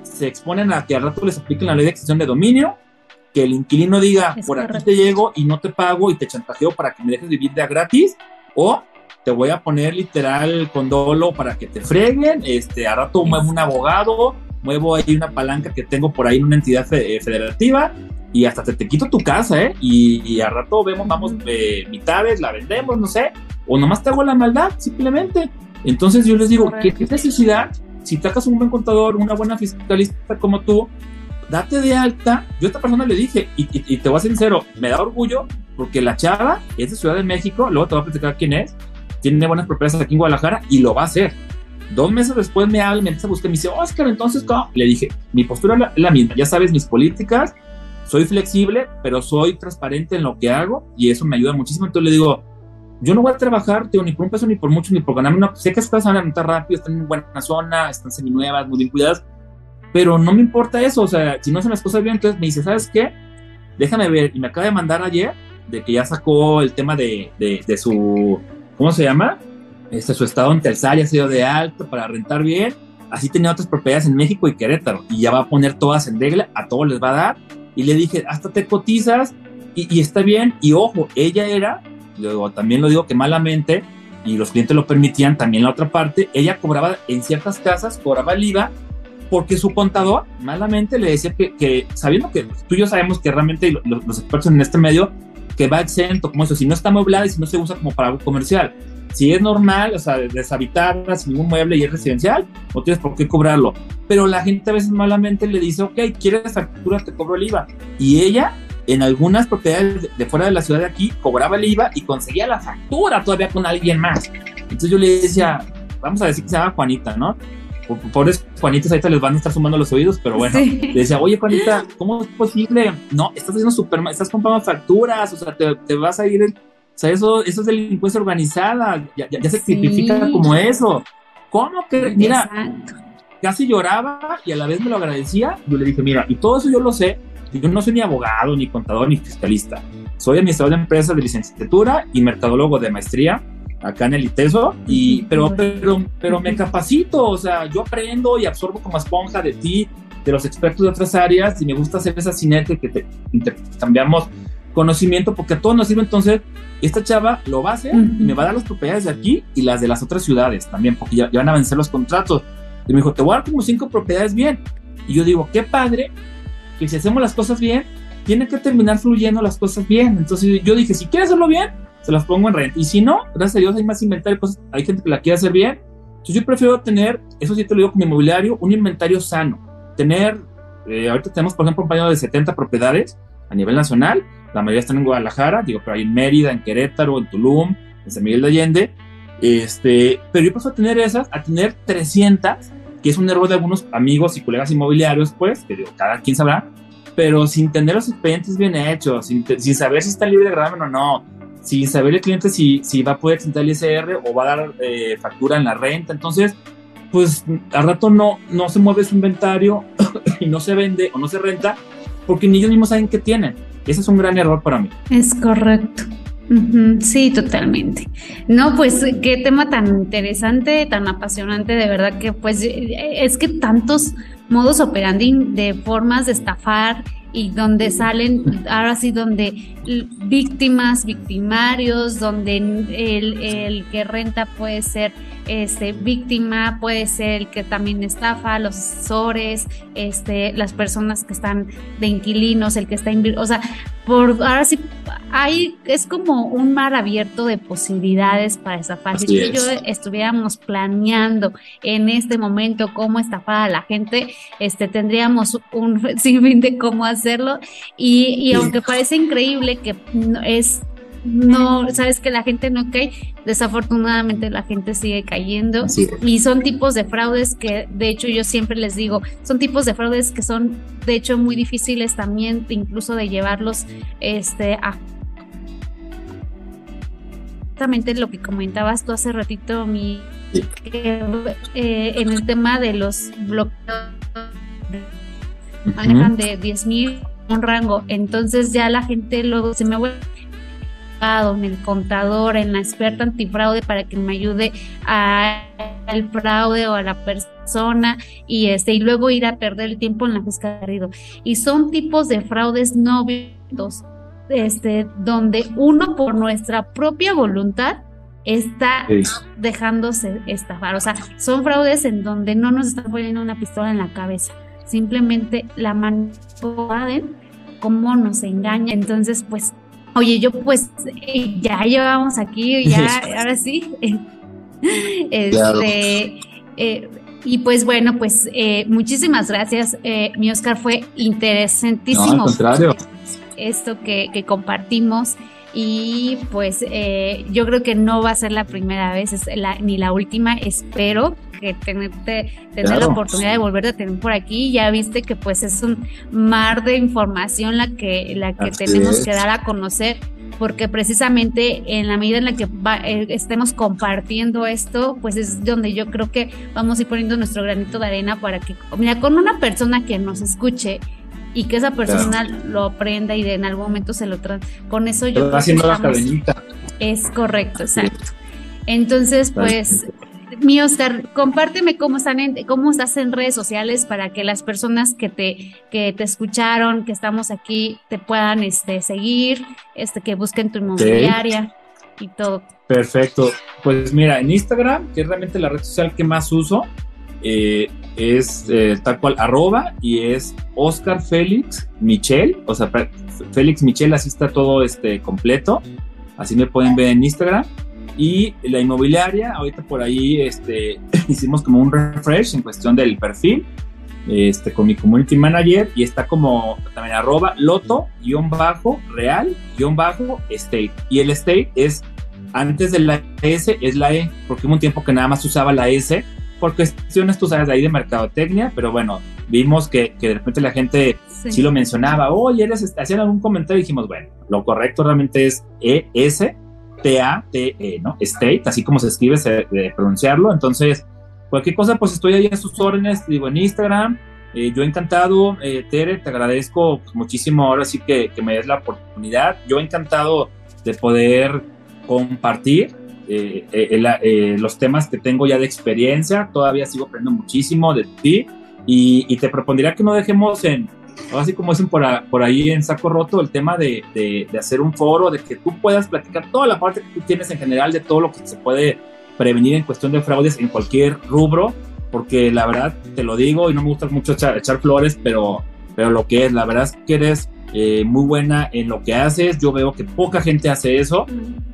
se exponen a que al rato les apliquen la ley de extensión de dominio, que el inquilino diga, por aquí te llego y no te pago y te chantajeo para que me dejes vivir de a gratis, o te voy a poner literal condolo para que te freguen, este, al rato muevo un abogado, muevo ahí una palanca que tengo por ahí en una entidad eh, federativa y hasta te, te, quito tu casa, ¿eh? Y, y al rato vemos, vamos, eh, mitades, la vendemos, no sé, o nomás te hago la maldad, simplemente. Entonces yo les digo, ¿qué necesidad si sacas un buen contador, una buena fiscalista como tú, date de alta. Yo a esta persona le dije, y, te voy a ser sincero, me da orgullo porque la chava es de Ciudad de México, luego te voy a platicar quién es, tiene buenas propiedades aquí en Guadalajara y lo va a hacer. Dos meses después me habla, me empieza a buscar, me dice, Oscar, entonces, ¿cómo? Le dije, mi postura es la, misma, ya sabes mis políticas, soy flexible, pero soy transparente en lo que hago y eso me ayuda muchísimo. Entonces le digo, yo no voy a trabajar, tío, ni por un peso, ni por mucho, ni por ganarme una. Sé que estas van a montar rápido, están en buena zona, están seminuevas, muy bien cuidadas, pero no me importa eso. O sea, si no hacen las cosas bien, entonces me dice, ¿sabes qué? Déjame ver. Y me acaba de mandar ayer de que ya sacó el tema de, de, su. ¿Cómo se llama? Este, su estado en Telsa ya ha sido de alto para rentar bien. Así tenía otras propiedades en México y Querétaro. Y ya va a poner todas en regla, a todos les va a dar. Y le dije, hasta te cotizas y, y está bien. Y ojo, ella era luego también lo digo que malamente, y los clientes lo permitían, también la otra parte, ella cobraba en ciertas casas, cobraba el IVA, porque su contador malamente le decía que, que sabiendo que tú y yo sabemos que realmente los, expertos en este medio, que va exento, como eso, si no está amueblada y si no se usa como para algo comercial. Si es normal, o sea, deshabitarla sin ningún mueble y es residencial, no tienes por qué cobrarlo. Pero la gente a veces malamente le dice, ok, ¿quieres factura? Te cobro el IVA. Y ella en algunas propiedades de fuera de la ciudad de aquí cobraba el IVA y conseguía la factura todavía con alguien más. Entonces yo le decía, vamos a decir que se llama Juanita, ¿no? Pobres Juanitas ahorita les van a estar sumando los oídos, pero bueno, le decía, oye Juanita, ¿cómo es posible? No, estás haciendo super, estás comprando facturas, o sea, te, vas a ir, sea, eso, eso es delincuencia organizada, ya, ya, se tipifica como eso. ¿Cómo que? Mira, casi lloraba y a la vez me lo agradecía. Yo le dije, mira, y todo eso yo lo sé, yo no soy ni abogado, ni contador, ni fiscalista. Soy administrador de empresas de licenciatura y mercadólogo de maestría acá en el ITESO, y, pero, pero, pero me capacito, o sea, yo aprendo y absorbo como esponja de ti, de los expertos de otras áreas, y me gusta hacer esa sinergia que te intercambiamos conocimiento, porque a todos nos sirve entonces, esta chava lo va a hacer y me va a dar las propiedades de aquí y las de las otras ciudades también, porque ya, ya van a vencer los contratos. Y me dijo, te voy a dar como cinco propiedades bien. Y yo digo, qué padre, que si hacemos las cosas bien, tiene que terminar fluyendo las cosas bien. Entonces yo dije, si quieres hacerlo bien, se las pongo en renta. Y si no, gracias a Dios hay más inventario, pues hay gente que la quiere hacer bien. Entonces yo prefiero tener, eso sí te lo digo con mi inmobiliario, un inventario sano. Tener, eh, ahorita tenemos por ejemplo un paño de 70 propiedades a nivel nacional, la mayoría están en Guadalajara, digo, pero hay en Mérida, en Querétaro, en Tulum, en San Miguel de Allende. Este, pero yo prefiero tener esas a tener 300 que es un error de algunos amigos y colegas inmobiliarios, pues, que digo, cada quien sabrá, pero sin tener los expedientes bien hechos, sin, saber si está libre de gravamen o no, sin saber el cliente si, si va a poder exentar el ISR o va a dar eh, factura en la renta. Entonces, pues al rato no, no se mueve su inventario y no se vende o no se renta porque ni ellos mismos saben qué tienen. Ese es un gran error para mí. Es correcto. Sí, totalmente. No, pues qué tema tan interesante, tan apasionante, de verdad que pues es que tantos modos operandi de formas de estafar y donde salen, ahora sí, donde víctimas, victimarios, donde el, el que renta puede ser este, víctima, puede ser el que también estafa, los asesores, este, las personas que están de inquilinos, el que está, o sea, por ahora sí, hay, es como un mar abierto de posibilidades para estafar. si yo estuviéramos planeando en este momento cómo estafar a la gente, este, tendríamos un sinfín de cómo hacerlo. Y, y aunque parece increíble que es no, sabes que la gente no cae, desafortunadamente la gente sigue cayendo. Y son tipos de fraudes que de hecho yo siempre les digo, son tipos de fraudes que son de hecho muy difíciles también incluso de llevarlos este a exactamente lo que comentabas tú hace ratito mi eh, en el tema de los bloqueos manejan de 10 mil un rango. Entonces ya la gente luego se me vuelve en el contador, en la experta antifraude para que me ayude al fraude o a la persona y este y luego ir a perder el tiempo en la pescaría. Y son tipos de fraudes no violentos, este, donde uno por nuestra propia voluntad está dejándose estafar. O sea, son fraudes en donde no nos están poniendo una pistola en la cabeza, simplemente la manipulan, cómo nos engaña. Entonces, pues Oye, yo pues eh, ya llevamos aquí, ya, ahora sí. este, eh, y pues bueno, pues eh, muchísimas gracias, mi Oscar, fue interesantísimo. al contrario. Esto que, que compartimos y pues yo creo que no va a ser la primera vez ni la última, espero que tenerte, tener la oportunidad de volverte a tener por aquí. Ya viste que pues es un mar de información la que, la que tenemos que dar a conocer porque precisamente en la medida en la que eh, estemos compartiendo esto, pues es donde yo creo que vamos a ir poniendo nuestro granito de arena para que, mira, con una persona que nos escuche y que esa persona lo aprenda y de en algún momento se lo trae, con eso yo creo haciendo que la Es correcto, exacto. Entonces, pues mi Oscar, compárteme cómo están en, cómo estás en redes sociales para que las personas que te, que te escucharon, que estamos aquí, te puedan este, seguir, este, que busquen tu inmobiliaria y todo. Perfecto. Pues mira, en Instagram, que es realmente la red social que más uso, eh, es eh, tal cual arroba y es Oscar Félix Michel, o sea, Félix Michel, así está todo este completo. Así me pueden ver en Instagram. Y la inmobiliaria, ahorita por ahí este, hicimos como un refresh en cuestión del perfil este, con mi community manager y está como también arroba loto guion bajo real guion bajo state. Y el state es antes de la S es la E, porque hubo un tiempo que nada más usaba la S por cuestiones, tú sabes, de ahí de mercadotecnia, pero bueno, vimos que, que de repente la gente sí. lo mencionaba, oye, eres, hacían algún comentario y dijimos, bueno, lo correcto realmente es ES T-A-T-E, ¿no? State, así como se escribe, se, de pronunciarlo. Entonces, cualquier cosa, pues estoy ahí a sus órdenes, digo, en Instagram. Eh, yo encantado, eh, Tere, te agradezco muchísimo ahora sí que, que, me des la oportunidad. Yo encantado de poder compartir eh, los temas que tengo ya de experiencia. Todavía sigo aprendiendo muchísimo de ti y, y te propondría que no dejemos en, así como dicen por, por ahí en saco roto, el tema de, de, hacer un foro, de que tú puedas platicar toda la parte que tú tienes en general de todo lo que se puede prevenir en cuestión de fraudes en cualquier rubro, porque la verdad, te lo digo y no me gusta mucho echar, flores, pero, pero lo que es, la verdad es que eres eh, muy buena en lo que haces, yo veo que poca gente hace eso,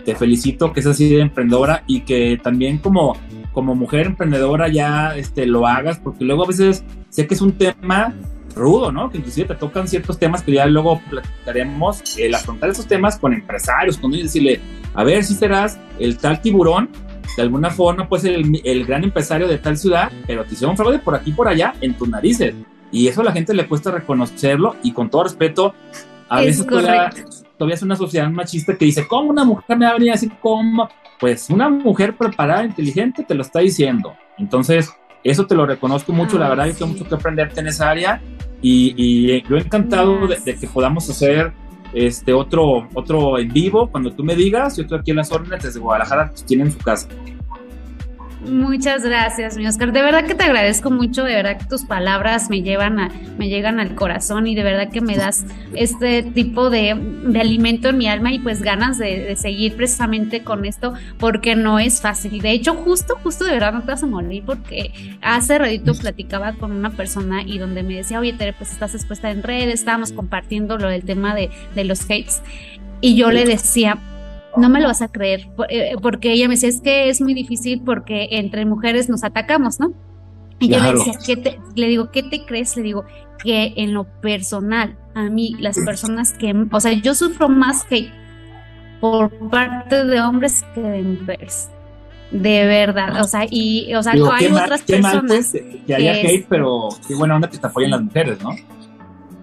te felicito que seas así de emprendedora y que también como como mujer emprendedora ya este, lo hagas, porque luego a veces sé que es un tema rudo, ¿no? Que inclusive te tocan ciertos temas que ya luego platicaremos, el afrontar esos temas con empresarios, con ellos decirle, a ver si serás el tal tiburón, de alguna forma pues el, el gran empresario de tal ciudad, pero te hicieron fraude por aquí por allá en tus narices. Y eso a la gente le cuesta reconocerlo y con todo respeto, a veces todavía, todavía, es una sociedad machista que dice, ¿cómo una mujer me va a venir a decir cómo? Pues una mujer preparada, inteligente, te lo está diciendo. Entonces, eso te lo reconozco mucho, la verdad, yo tengo mucho que aprenderte en esa área y, y yo encantado de, de, que podamos hacer este otro, otro en vivo cuando tú me digas. Yo estoy aquí en las órdenes desde Guadalajara, pues tienen su casa. Muchas gracias, mi Oscar. De verdad que te agradezco mucho, de verdad que tus palabras me llevan a, me llegan al corazón y de verdad que me das este tipo de, alimento en mi alma y pues ganas de, seguir precisamente con esto porque no es fácil. De hecho, justo, justo de verdad no te vas a morir porque hace ratito platicaba con una persona y donde me decía, oye, Tere, pues estás expuesta en redes, estábamos compartiendo lo del tema de, de los hates y yo le decía, no me lo vas a creer, eh, porque ella me decía, es que es muy difícil porque entre mujeres nos atacamos, ¿no? Y yo le decía, ¿qué te, le digo, ¿qué te crees? Le digo, que en lo personal, a mí, las personas que, o sea, yo sufro más hate por parte de hombres que de mujeres. De verdad, o sea, y, o sea, hay otras personas. que haya hate, pero qué buena onda que te apoyen las mujeres, ¿no?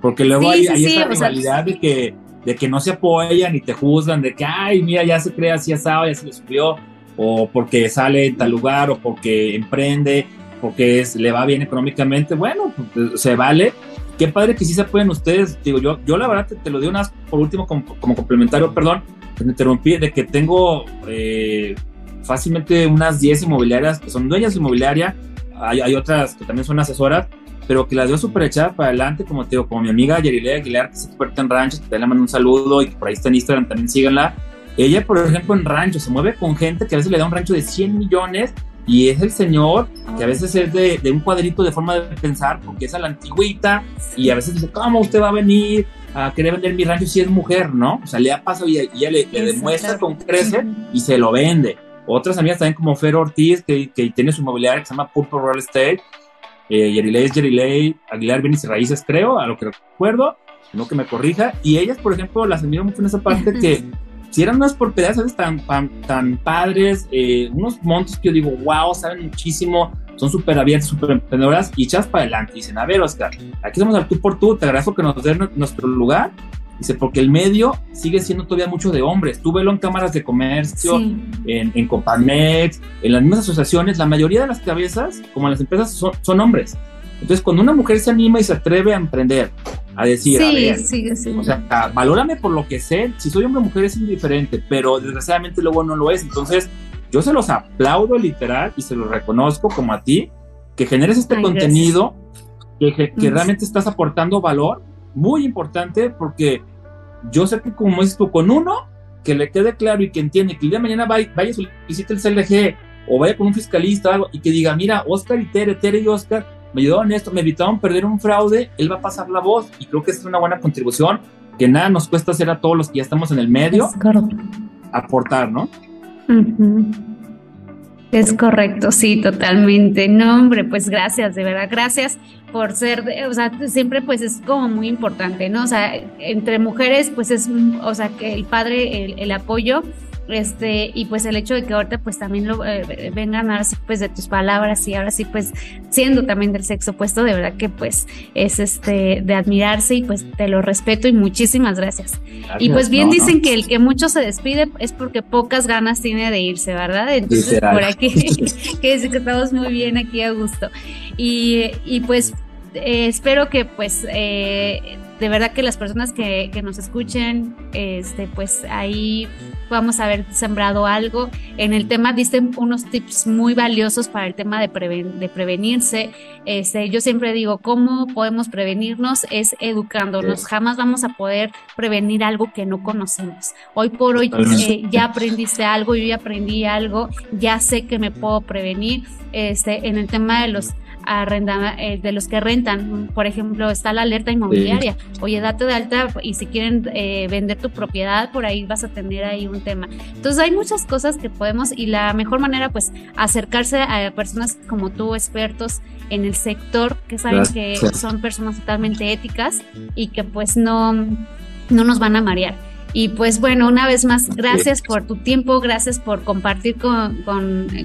Porque luego hay, esa rivalidad de que de que no se apoyan y te juzgan, de que, ay, mira, ya se crea así asado, ya se le subió, o porque sale en tal lugar, o porque emprende, porque es, le va bien económicamente, bueno, pues, se vale. Qué padre que sí se apoyen ustedes. Digo, yo, yo la verdad te, lo digo unas, por último, como, complementario, perdón, que me interrumpí, de que tengo eh, fácilmente unas 10 inmobiliarias que son dueñas de inmobiliaria, hay, hay otras que también son asesoras, pero que la dio súper echada para adelante, como te digo, como mi amiga Yerilea Aguilar, que es experta en ranchos, que te le mando un saludo y por ahí está en Instagram, también síganla. Ella, por ejemplo, en ranchos, se mueve con gente que a veces le da un rancho de 100 millones y es el señor que a veces es de, de un cuadrito de forma de pensar, porque es a la antigüita y a veces dice, ¿cómo usted va a venir a querer vender mi rancho si es mujer, no? O sea, le ha pasado y ella le, demuestra con crece y se lo vende. Otras amigas también como Fer Ortiz, que, que tiene su inmobiliaria que se llama Purple Real Estate, eh, Yerilei es Yerilei, Aguilar Bienes y Raíces, creo, a lo que recuerdo, no que me corrija. Y ellas, por ejemplo, las admiro mucho en esa parte que si eran unas propiedades tan, tan, padres, eh, unos montos que yo digo, wow, saben muchísimo, son súper abiertas, súper emprendedoras y echas para adelante. Dicen, a ver, Oscar, aquí estamos al tú por tú, te agradezco que nos den nuestro lugar Dice, porque el medio sigue siendo todavía mucho de hombres. Tú velo en cámaras de comercio, en, en Copamex, en las mismas asociaciones, la mayoría de las cabezas, como en las empresas, son, hombres. Entonces, cuando una mujer se anima y se atreve a emprender, a decir, a ver, o sea, valórame por lo que sé, si soy hombre o mujer es indiferente, pero desgraciadamente luego no lo es. Entonces, yo se los aplaudo literal y se los reconozco como a ti, que generes este contenido, que, que realmente estás aportando valor, muy importante, porque yo sé que como dices tú, con uno que le quede claro y que entiende que el día de mañana vaya, vaya solicite el CLG o vaya con un fiscalista o algo y que diga, mira, Oscar y Tere, Tere y Oscar me ayudaron en esto, me evitaron perder un fraude, él va a pasar la voz y creo que es una buena contribución que nada nos cuesta hacer a todos los que ya estamos en el medio, aportar, ¿no? Es correcto, sí, totalmente. No, hombre, pues gracias, de verdad, gracias por ser, o sea, siempre pues es como muy importante, ¿no? O sea, entre mujeres pues es, o sea, que el padre, el, el apoyo este, y pues el hecho de que ahorita pues también lo eh, vengan ahora sí pues de tus palabras y ahora sí pues siendo también del sexo opuesto, de verdad que pues es este de admirarse y pues te lo respeto y muchísimas gracias. y pues bien dicen que el que mucho se despide es porque pocas ganas tiene de irse, ¿verdad? Entonces por aquí que, que estamos muy bien aquí a gusto. Y, y pues eh, espero que pues eh, de verdad que las personas que, nos escuchen, este, pues ahí vamos a haber sembrado algo. En el tema dicen unos tips muy valiosos para el tema de, de prevenirse. Este, yo siempre digo, ¿cómo podemos prevenirnos? Es educándonos. Jamás vamos a poder prevenir algo que no conocemos. Hoy por hoy eh, ya aprendiste algo, yo ya aprendí algo, ya sé que me puedo prevenir. Este, en el tema de los arrenda, eh, de los que rentan. Por ejemplo, está la alerta inmobiliaria. Oye, date de alta y si quieren eh, vender tu propiedad, por ahí vas a tener ahí un tema. Entonces hay muchas cosas que podemos y la mejor manera pues acercarse a personas como tú, expertos en el sector, que saben que son personas totalmente éticas y que pues no, no nos van a marear. Y pues bueno, una vez más, gracias por tu tiempo, gracias por compartir con,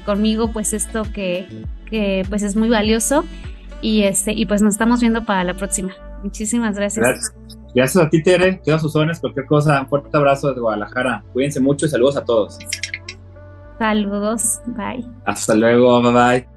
conmigo pues esto que, que pues es muy valioso y este y pues nos estamos viendo para la próxima. Muchísimas gracias. Gracias, a ti, Tere. Quedo sus órdenes, cualquier cosa. Un fuerte abrazo desde Guadalajara. Cuídense mucho y saludos a todos. Saludos. Bye. Hasta luego. Bye bye.